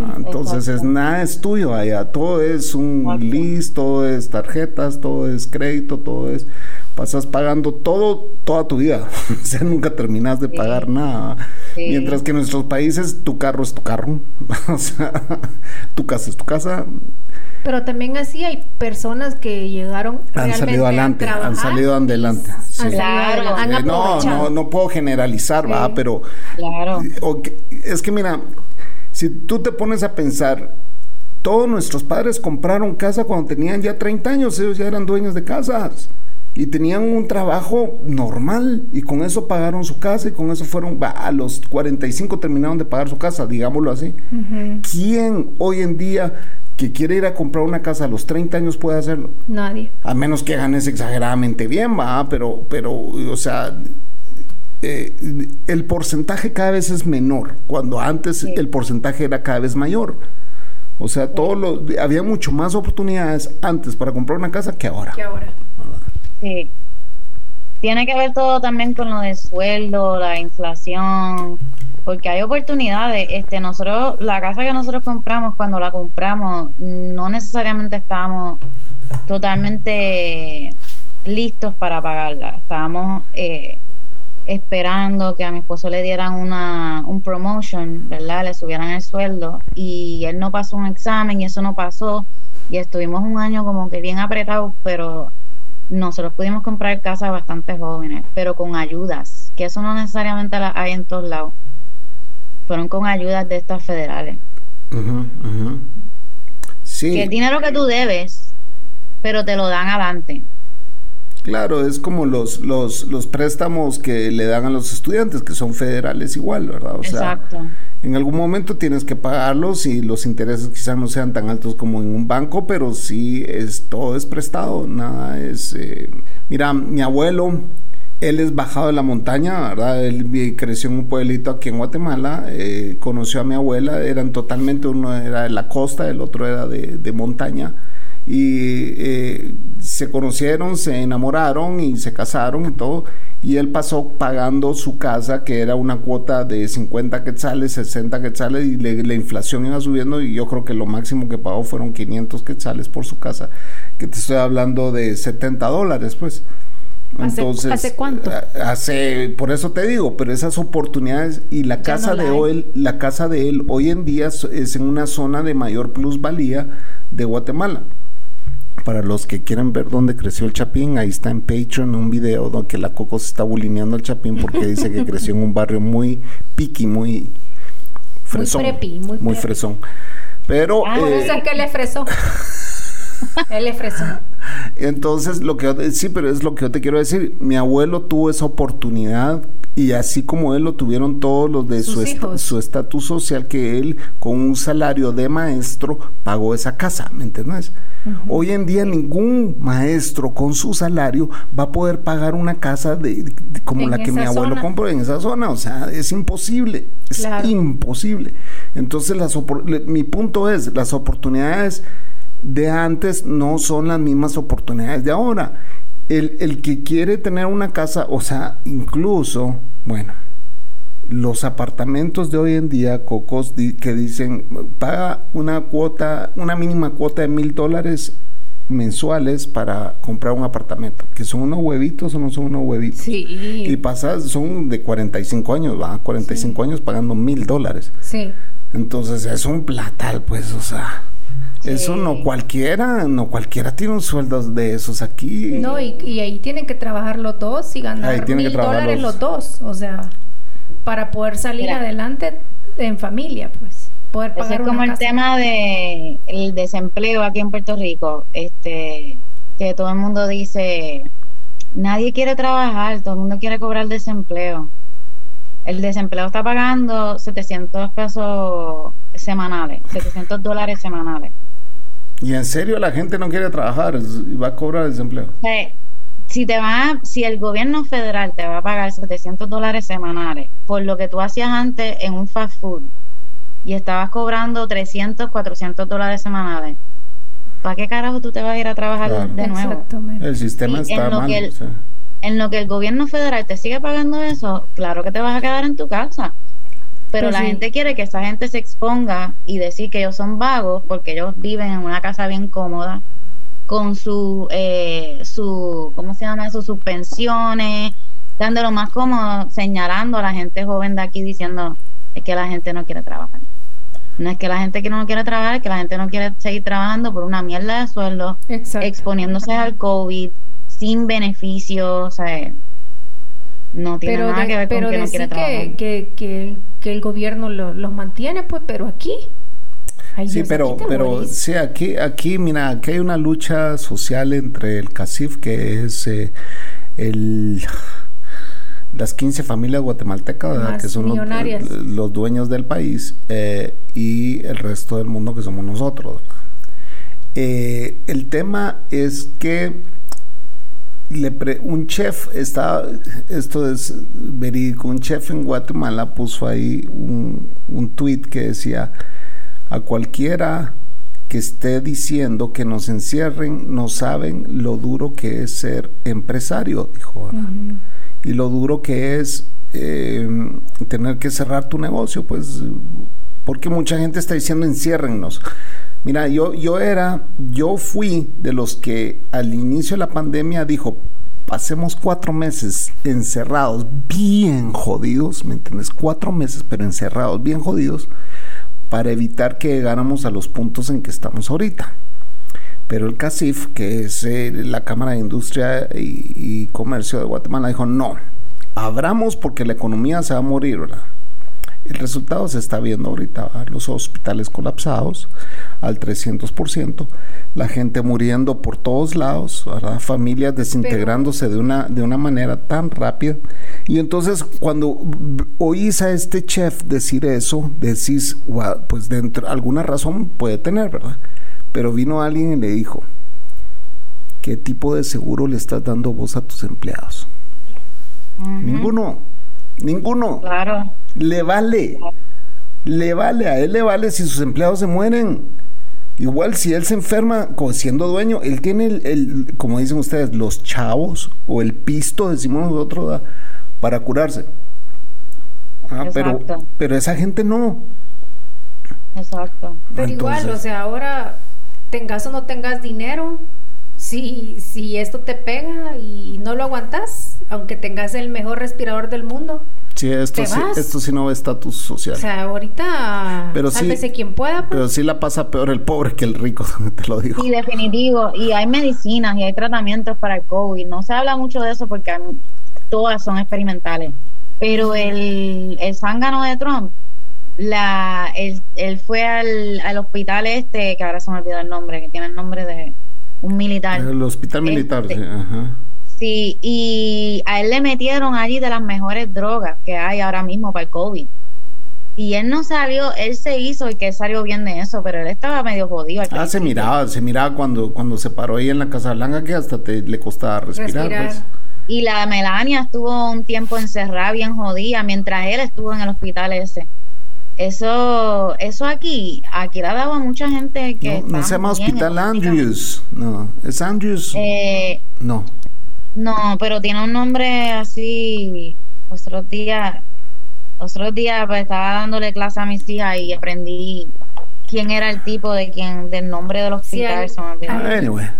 Ah, entonces es nada es tuyo allá, todo es un list, todo es tarjetas, todo es crédito, todo es pasas pagando todo toda tu vida, o sea, nunca terminas de pagar nada. Mientras que en nuestros países tu carro es tu carro, o sea, tu casa es tu casa. Pero también así hay personas que llegaron han salido adelante, han salido adelante. Claro, eh, no, no, no puedo generalizar, va, pero claro. es que mira, si tú te pones a pensar, todos nuestros padres compraron casa cuando tenían ya 30 años, ellos ya eran dueños de casas y tenían un trabajo normal y con eso pagaron su casa y con eso fueron, a los 45 terminaron de pagar su casa, digámoslo así. ¿Quién hoy en día que quiere ir a comprar una casa a los 30 años puede hacerlo? Nadie. A menos que ganes exageradamente bien, va, pero, pero, o sea, eh, el porcentaje cada vez es menor, cuando antes el porcentaje era cada vez mayor. O sea, todo lo, había mucho más oportunidades antes para comprar una casa que ahora. Que ahora. Sí. Tiene que ver todo también con lo de sueldo, la inflación, porque hay oportunidades. Este, nosotros, la casa que nosotros compramos, cuando la compramos, no necesariamente estábamos totalmente listos para pagarla. Estábamos eh, esperando que a mi esposo le dieran una, un promotion, ¿verdad? Le subieran el sueldo y él no pasó un examen y eso no pasó y estuvimos un año como que bien apretados, pero nosotros pudimos comprar casas bastante jóvenes, pero con ayudas, que eso no necesariamente la hay en todos lados. fueron con ayudas de estas federales. Sí. Que el dinero que tú debes, pero te lo dan adelante. Claro, es como los, los, los préstamos que le dan a los estudiantes, que son federales igual, ¿verdad? O sea, Exacto. En algún momento tienes que pagarlos y los intereses quizás no sean tan altos como en un banco, pero sí es todo es prestado, nada es... Eh, mira, mi abuelo, él es bajado de la montaña, ¿verdad? Él creció en un pueblito aquí en Guatemala, eh, conoció a mi abuela, eran totalmente, uno era de la costa, el otro era de, de montaña y eh, se conocieron, se enamoraron y se casaron y todo. Y él pasó pagando su casa, que era una cuota de 50 quetzales, 60 quetzales, y la inflación iba subiendo. Y yo creo que lo máximo que pagó fueron 500 quetzales por su casa, que te estoy hablando de 70 dólares, pues. Entonces, ¿Hace, cuánto? Eh, hace, por eso te digo, pero esas oportunidades y la casa de hoy, la casa de él hoy en día es en una zona de mayor plusvalía de Guatemala. Para los que quieran ver dónde creció el Chapín, ahí está en Patreon un video donde la Coco se está bulineando al Chapín porque dice que creció en un barrio muy piqui, muy fresón. Muy prepi, muy, fresón. Pero. Ah, eh, es que le fresó. él le fresó. Entonces, lo que sí, pero es lo que yo te quiero decir. Mi abuelo tuvo esa oportunidad y así como él lo tuvieron todos los de su estatus social que él con un salario de maestro pagó esa casa, ¿me entiendes? Hoy en día ningún maestro con su salario va a poder pagar una casa de, como la que mi abuelo compró en esa zona, o sea, es imposible, es imposible. Entonces, las mi punto es, las oportunidades de antes no son las mismas oportunidades de ahora. El, el que quiere tener una casa, o sea, incluso, bueno, los apartamentos de hoy en día, Cocos, que dicen, paga una cuota, una mínima cuota de mil dólares mensuales para comprar un apartamento, que son unos huevitos o no son unos huevitos. Sí. Y pasas, son de 45 años, va, 45 años pagando mil dólares. Sí. Entonces es un platal, pues, o sea. Eso no cualquiera, no cualquiera tiene un sueldo de esos aquí. No, y, ahí tienen que trabajar los dos y ganar mil dólares los... dos, o sea, para poder salir adelante en familia, pues. Poder pagar es como el tema de el desempleo aquí en Puerto Rico, este, que todo el mundo dice, nadie quiere trabajar, todo el mundo quiere cobrar desempleo. El desempleo está pagando 700 pesos semanales, 700 dólares semanales. ¿Y en serio la gente no quiere trabajar y va a cobrar desempleo? si te va, si el gobierno federal te va a pagar 700 dólares semanales por lo que tú hacías antes en un fast food y estabas cobrando 300, 400 dólares semanales, ¿para qué carajo tú te vas a ir a trabajar de nuevo? El sistema está mal. En lo que el gobierno federal te sigue pagando eso, claro que te vas a quedar en tu casa. Pero pues la gente quiere que esa gente se exponga y decir que ellos son vagos porque ellos viven en una casa bien cómoda con su, eh, su ¿cómo se llama? Sus pensiones, lo más cómodo, señalando a la gente joven de aquí diciendo es que la gente no quiere trabajar. No es que la gente que no quiere trabajar, es que la gente no quiere seguir trabajando por una mierda de sueldo, exponiéndose al COVID, sin beneficios, o sea, no tiene nada que ver con que no quiere trabajar. Que, que, que el gobierno los mantiene, pues, pero aquí. sí, pero, pero sí, aquí, aquí, mira, aquí hay una lucha social entre el CACIF, que es eh, el las 15 familias guatemaltecas, que son los, dueños del país, eh, y el resto del mundo que somos nosotros. Eh, el tema es que un chef está, esto es verídico, un chef en Guatemala puso ahí un, un tweet que decía, a cualquiera que esté diciendo que nos encierren, no saben lo duro que es ser empresario, dijo. Y lo duro que es eh, tener que cerrar tu negocio, pues, porque mucha gente está diciendo enciérrennos. Mira, yo, yo era, yo fui de los que al inicio de la pandemia dijo, pasemos cuatro meses encerrados, bien jodidos, ¿me entiendes? Cuatro meses, pero encerrados, bien jodidos, para evitar que llegáramos a los puntos en que estamos ahorita. Pero el CACIF, que es eh, la Cámara de Industria y, y, Comercio de Guatemala, dijo, no, abramos porque la economía se va a morir, ¿verdad? El resultado se está viendo ahorita, los hospitales colapsados al 300%, la gente muriendo por todos lados, familias desintegrándose de una, de una manera tan rápida. Y entonces cuando oís a este chef decir eso, decís, pues dentro, alguna razón puede tener, ¿verdad? Pero vino alguien y le dijo, ¿qué tipo de seguro le estás dando vos a tus empleados? Ninguno, ninguno. Claro. Le vale. Le vale, a él le vale si sus empleados se mueren. Igual si él se enferma siendo dueño, él tiene el, como dicen ustedes, los chavos o el pisto, decimos nosotros, para curarse. Ah, pero, pero esa gente no. Exacto. Pero igual, o sea, ahora tengas o no tengas dinero, si, si esto te pega y no lo aguantas, aunque tengas el mejor respirador del mundo, Sí, esto, sí, esto sí no es estatus social. O sea, ahorita pero sálvese quien pueda. Pues. Pero sí la pasa peor el pobre que el rico, te lo digo. Sí, definitivo. Y hay medicinas y hay tratamientos para el COVID. No se habla mucho de eso porque todas son experimentales. Pero el, el zángano de Trump, la, él, él fue al, al hospital este, que ahora se me olvidó el nombre, que tiene el nombre de un militar. El hospital militar, este, sí, ajá. Sí, y a él le metieron allí de las mejores drogas que hay ahora mismo para el COVID. Y él no salió, él se hizo y que salió bien de eso, pero él estaba medio jodido. Ah, se miraba, se miraba cuando, cuando se paró ahí en la Casa Blanca que hasta te, le costaba respirar. Pues. Y la Melania estuvo un tiempo encerrada, bien jodida, mientras él estuvo en el hospital ese. Eso, eso aquí, aquí la daba mucha gente que. No, no se llama Hospital Andrews, no, es Andrews. Eh, no. No, pero tiene un nombre así. Otros días, otros días pues, estaba dándole clase a mis hijas y aprendí quién era el tipo de quien del nombre del hospital. Sí,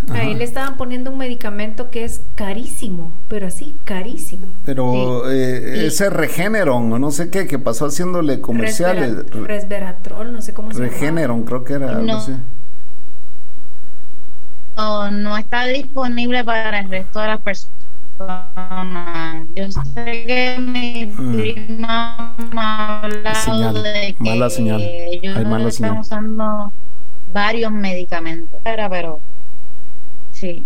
ahí, le estaban poniendo un medicamento que es carísimo, pero así carísimo. Pero eh, ese Regeneron o no sé qué, que pasó haciéndole comerciales. Resveratrol, no sé cómo se llama. Regeneron, creo que era. No. sé no, está disponible para el resto de las personas. Yo sé que mi mm. prima me ha hablado de que mala señal. ellos Hay mala están usando varios medicamentos, pero sí.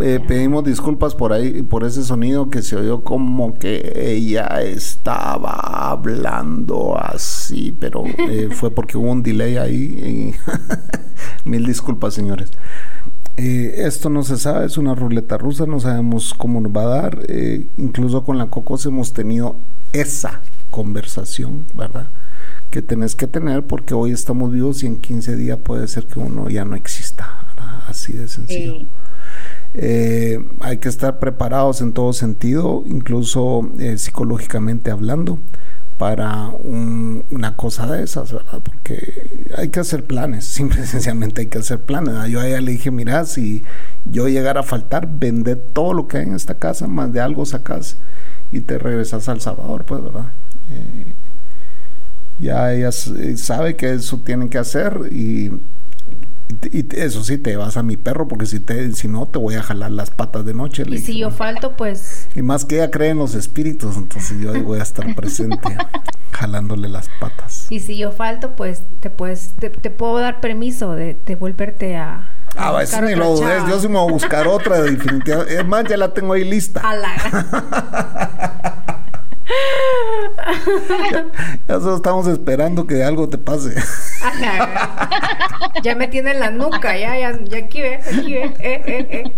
Eh, pedimos disculpas por ahí, por ese sonido que se oyó como que ella estaba hablando así, pero eh, fue porque hubo un delay ahí. Mil disculpas, señores. Eh, esto no se sabe, es una ruleta rusa, no sabemos cómo nos va a dar. incluso con la Cocos hemos tenido esa conversación, ¿verdad? Que tenés que tener porque hoy estamos vivos y en 15 días puede ser que uno ya no exista. Así de sencillo. Eh, hay que estar preparados en todo sentido, incluso eh, psicológicamente hablando, para una cosa de esas, ¿verdad? Porque hay que hacer planes, simple y sencillamente hay que hacer planes. Yo a ella le dije, mira, si yo llegara a faltar, vende todo lo que hay en esta casa, más de algo sacas y te regresas al Salvador, pues, ¿verdad? Eh, ya ella sabe que eso tienen que hacer y y, eso sí, te vas a mi perro porque si, te, si no te voy a jalar las patas de noche. Y si yo falto, pues... Y más que ella cree en los espíritus, entonces yo ahí voy a estar presente jalándole las patas. Y si yo falto, pues te, puedes, te, puedo dar permiso de, de volverte a... Ah, eso ni lo dudes, yo sí me voy a buscar otra definitivamente. Es más, ya la tengo ahí lista. A la... ya, solo estamos esperando que algo te pase. ya me tiene en la nuca, ya, ya, ya aquí ve, aquí ve. Eh, eh, eh.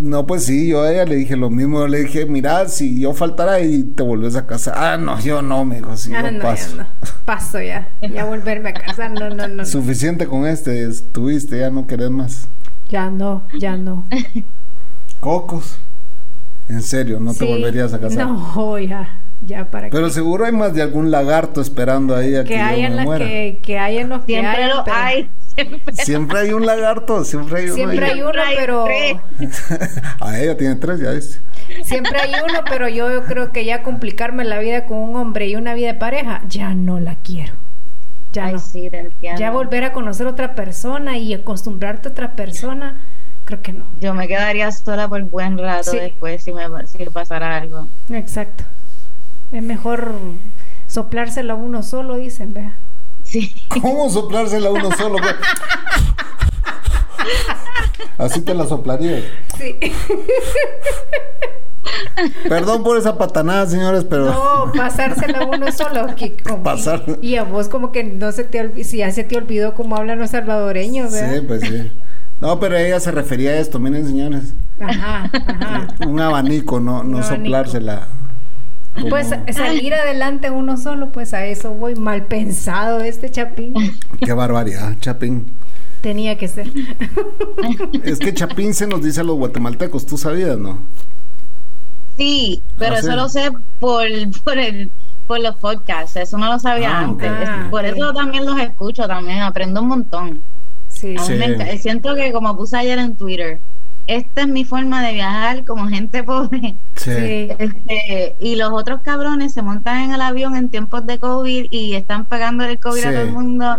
no, pues sí, yo a ella le dije lo mismo. Yo le dije, mira, si yo faltara y te volvés a casa. Ah, no, yo no, me dijo, si ah, yo paso. Ya Paso ya, ya volverme a casa. No, no, no. Suficiente con este, estuviste, ya no querés más. Ya no, ya no. Cocos. En serio, no te volverías a casar. No, ya, ya para Pero seguro hay más de algún lagarto esperando ahí a que, que hay en la Que, que hay en los siempre que lo hay. Siempre. hay un lagarto, siempre hay uno. Siempre hay uno, pero. a ella tiene tres, ya ves. Siempre hay uno, pero yo creo que ya complicarme la vida con un hombre y una vida de pareja, ya no la quiero. Ya no. ya volver a conocer otra persona y acostumbrarte a otra persona creo que no. Yo me quedaría sola por buen rato después si me si pasara algo. Exacto. Es mejor soplársela a uno solo, dicen, vea. Sí. ¿Cómo soplársela a uno solo? Así te la soplaría. Sí. Perdón por esa patanada, señores, pero. No, pasársela a uno solo. Pasar. Y a vos, como que no se te olvidó, si ya se te olvidó cómo hablan los salvadoreños, ¿verdad? Sí, pues sí. No, pero ella se refería a esto, miren, señores. Ajá, ajá. Un abanico, no, no soplársela. Pues salir adelante uno solo, pues a eso voy. Mal pensado este Chapín. Qué barbaridad, Chapín. Tenía que ser. Es que Chapín se nos dice a los guatemaltecos, tú sabías, ¿no? Sí, pero ah, eso lo sé por, por, el, por los podcasts, eso no lo sabía ah, antes. Ah, por eso también los escucho, también aprendo un montón. Sí. siento que como puse ayer en Twitter, esta es mi forma de viajar como gente pobre. Sí. Este, y los otros cabrones se montan en el avión en tiempos de COVID y están pagando el COVID a todo el mundo.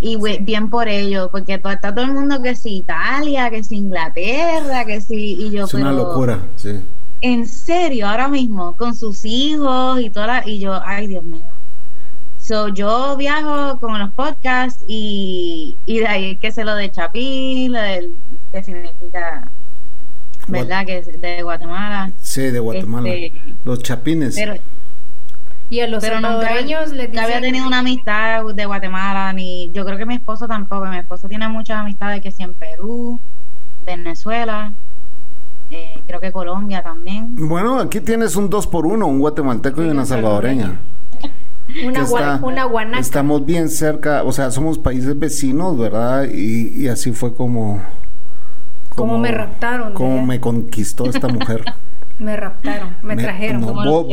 Y bien por ello, porque está todo el mundo que si Italia, que si Inglaterra, que si. Y yo, es una locura, sí. En serio, ahora mismo, con sus hijos y toda Y yo, ay, Dios mío. So, yo viajo con los podcasts y, y de ahí que se lo de Chapín, que significa ¿verdad? Que es de Guatemala. Sí, de Guatemala. Este, los chapines. y a los salvadoreños les dicen... había tenido una amistad de Guatemala, ni yo creo que mi esposo tampoco. Mi esposo tiene muchas amistades que sí en Perú, Venezuela, eh, creo que Colombia también. Bueno, aquí tienes un dos por uno, un guatemalteco y una salvadoreña. Una, una guanaca. Estamos bien cerca, o sea, somos países vecinos, ¿verdad? Y, y así fue como como me raptaron. Cómo me conquistó esta mujer. me raptaron, me, trajeron.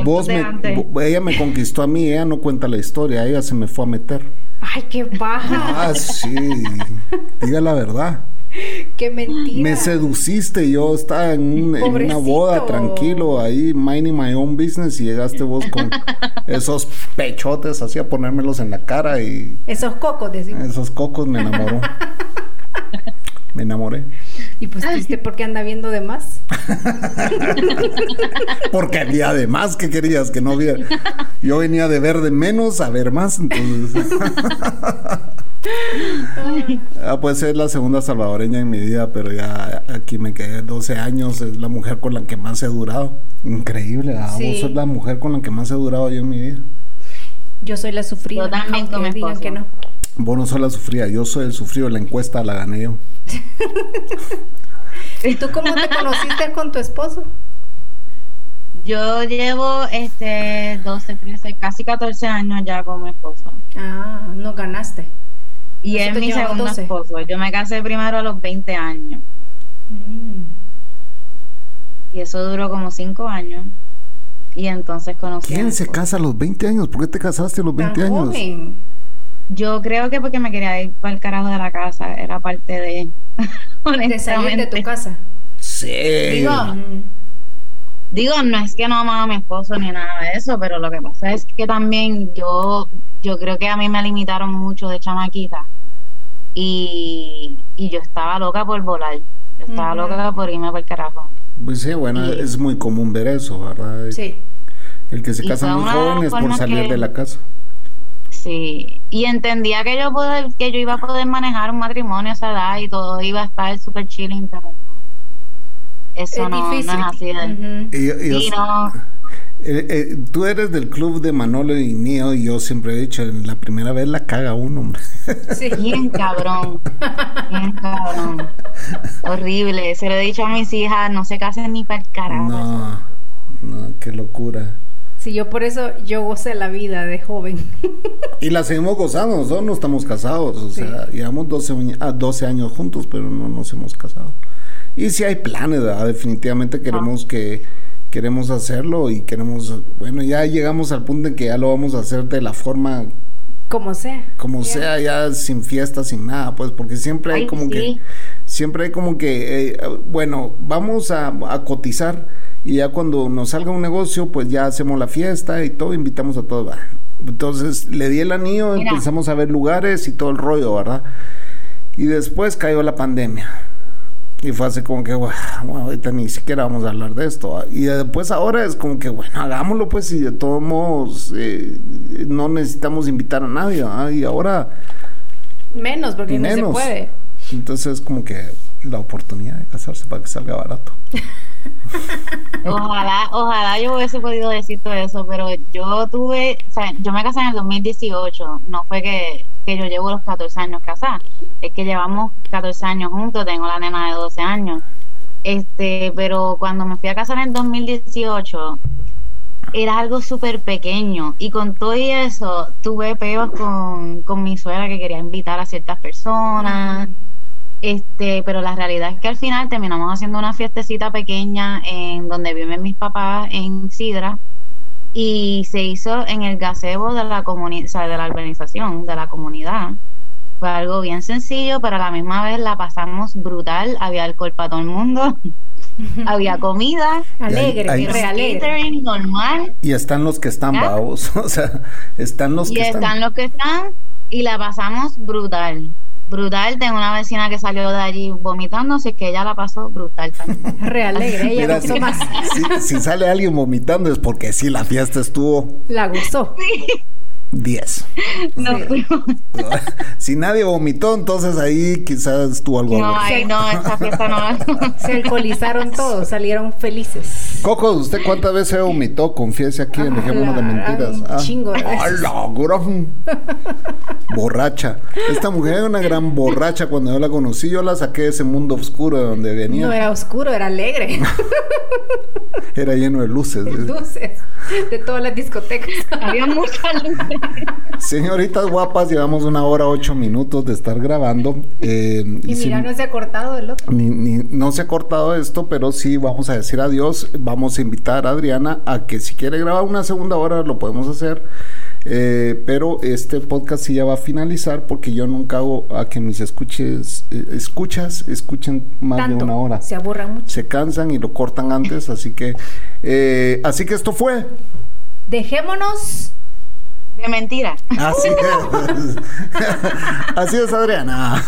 vos, me, ella me conquistó a mí, ella no cuenta la historia, ella se me fue a meter. Ay, qué baja. Ah, sí. Diga la verdad. Qué mentira. Me seduciste, yo estaba en, una boda tranquilo ahí, minding my own business y llegaste vos con esos pechotes así a ponérmelos en la cara y... Esos cocos, decimos. Esos cocos me enamoró. me enamoré. Y pues triste porque anda viendo de más. porque había de más que querías que no viera. Yo venía de ver de menos a ver más, entonces. ah, pues ser la segunda salvadoreña en mi vida, pero ya aquí me quedé 12 años, es la mujer con la que más he durado. Increíble, ah, vos sos la mujer con la que más he durado yo en mi vida. Yo soy la sufrida, también aunque digan que no. Vos no sos la sufrida, yo soy el sufrido, la encuesta la gané yo. ¿Y tú cómo te conociste con tu esposo? Yo llevo este 12, 13, casi 14 años ya con mi esposo. Ah, no ganaste. Y es mi segundo esposo. Yo me casé primero a los 20 años. Mm. Y eso duró como 5 años. Y entonces conocí. ¿Quién se casa a los 20 años? ¿Por qué te casaste a los 20 años? Yo creo que porque me quería ir para el carajo de la casa. Era parte de. de salir de tu casa. Sí. Digo, digo, no es que no amaba a mi esposo ni nada de eso, pero lo que pasa es que también yo, yo creo que a mí me limitaron mucho de chamaquita. Y, y yo estaba loca por volar. Yo estaba loca por irme por el carajo. Pues sí, bueno, es muy común ver eso, ¿verdad? Sí. El que se casa muy joven es por salir de la casa. Sí, y entendía que yo poder, que yo iba a poder manejar un matrimonio a esa edad y todo iba a estar súper chilling, pero eso no, es así. y, no, eh, eh, tú eres del club de Manolo y Nio y yo siempre he dicho, en la primera vez la caga uno, hombre. Sí, bien cabrón, bien cabrón. Horrible, se lo he dicho a mis hijas, no se casen ni para el carajo. No, no, qué locura. Sí, yo por eso yo gocé la vida de joven. y la seguimos gozando, nosotros no estamos casados, o sea, llevamos 12, 12, años juntos, pero no nos hemos casado. Y si hay planes, definitivamente queremos que queremos hacerlo y queremos, bueno, ya llegamos al punto en que ya lo vamos a hacer de la forma como sea. Como sea, ya sin fiesta, sin nada, pues, porque siempre hay como que, siempre hay como que, eh, bueno, vamos a, a cotizar y ya cuando nos salga un negocio, pues ya hacemos la fiesta y todo, invitamos a todos. Entonces le di el anillo, empezamos a ver lugares y todo el rollo, ¿verdad? Y después cayó la pandemia. Y fue así como que, bueno, ahorita ni siquiera vamos a hablar de esto. Y después ahora es como que, bueno, hagámoslo pues y de todos modos eh, no necesitamos invitar a nadie. Y ahora... Menos, porque no se puede. Entonces como que la oportunidad de casarse para que salga barato. ojalá, ojalá yo hubiese podido decir todo eso, pero yo tuve, o sea, yo me casé en el 2018, no fue que, que yo llevo los 14 años casada, es que llevamos 14 años juntos, tengo la nena de 12 años. Este, pero cuando me fui a casar en el 2018, era algo súper pequeño y con todo eso tuve peos con, con mi suegra que quería invitar a ciertas personas. Este, pero la realidad es que al final terminamos haciendo una fiestecita pequeña en donde viven mis papás en Sidra y se hizo en el gazebo de la comunidad, de la organización, de la comunidad. Fue algo bien sencillo, pero a la misma vez la pasamos brutal, había alcohol para todo el mundo. había comida alegre, y alegre. normal. Y están los que están babos, o sea, están los que están. los que están y la pasamos brutal brutal. Tengo una vecina que salió de allí vomitando, así que ella la pasó brutal también. Realegre, ella Mira, más. Si, sale alguien vomitando es porque sí, la fiesta estuvo. La gustó. Sí. 10. No, si nadie vomitó, entonces ahí quizás estuvo algo. No, ay, no, esta fiesta no. Se alcoholizaron todos, salieron felices. Coco, ¿usted cuántas veces vomitó? Confiese aquí en Dejémonos de Mentiras. Un ah. chingo borracha. Esta mujer era una gran borracha cuando yo la conocí. Yo la saqué de ese mundo oscuro de donde venía. No era oscuro, era alegre. era lleno de luces. De luces. De todas las discotecas. Había muchas luces. Señoritas guapas, llevamos una hora ocho minutos de estar grabando. Eh, y, mira, no se ha cortado el otro. no se ha cortado esto, pero sí vamos a decir adiós. Vamos a invitar a Adriana a que si quiere grabar una segunda hora lo podemos hacer. Eh, pero este podcast sí ya va a finalizar porque yo nunca hago a que mis escuches, eh, escuchas escuchen más de una hora. Se aburran mucho. Se cansan y lo cortan antes, así que, así que esto fue. Dejémonos de mentira. Así es. Así es, Adriana.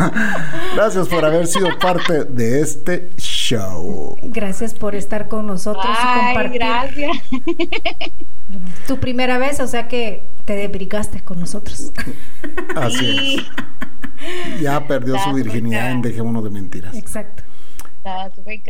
Gracias por haber sido parte de este show. Gracias por estar con nosotros y compartir. Gracias. Tu primera vez, o sea que te debrigaste con nosotros. Así es. Ya perdió su virginidad en Dejémonos de Mentiras. Exacto. Estaba súper.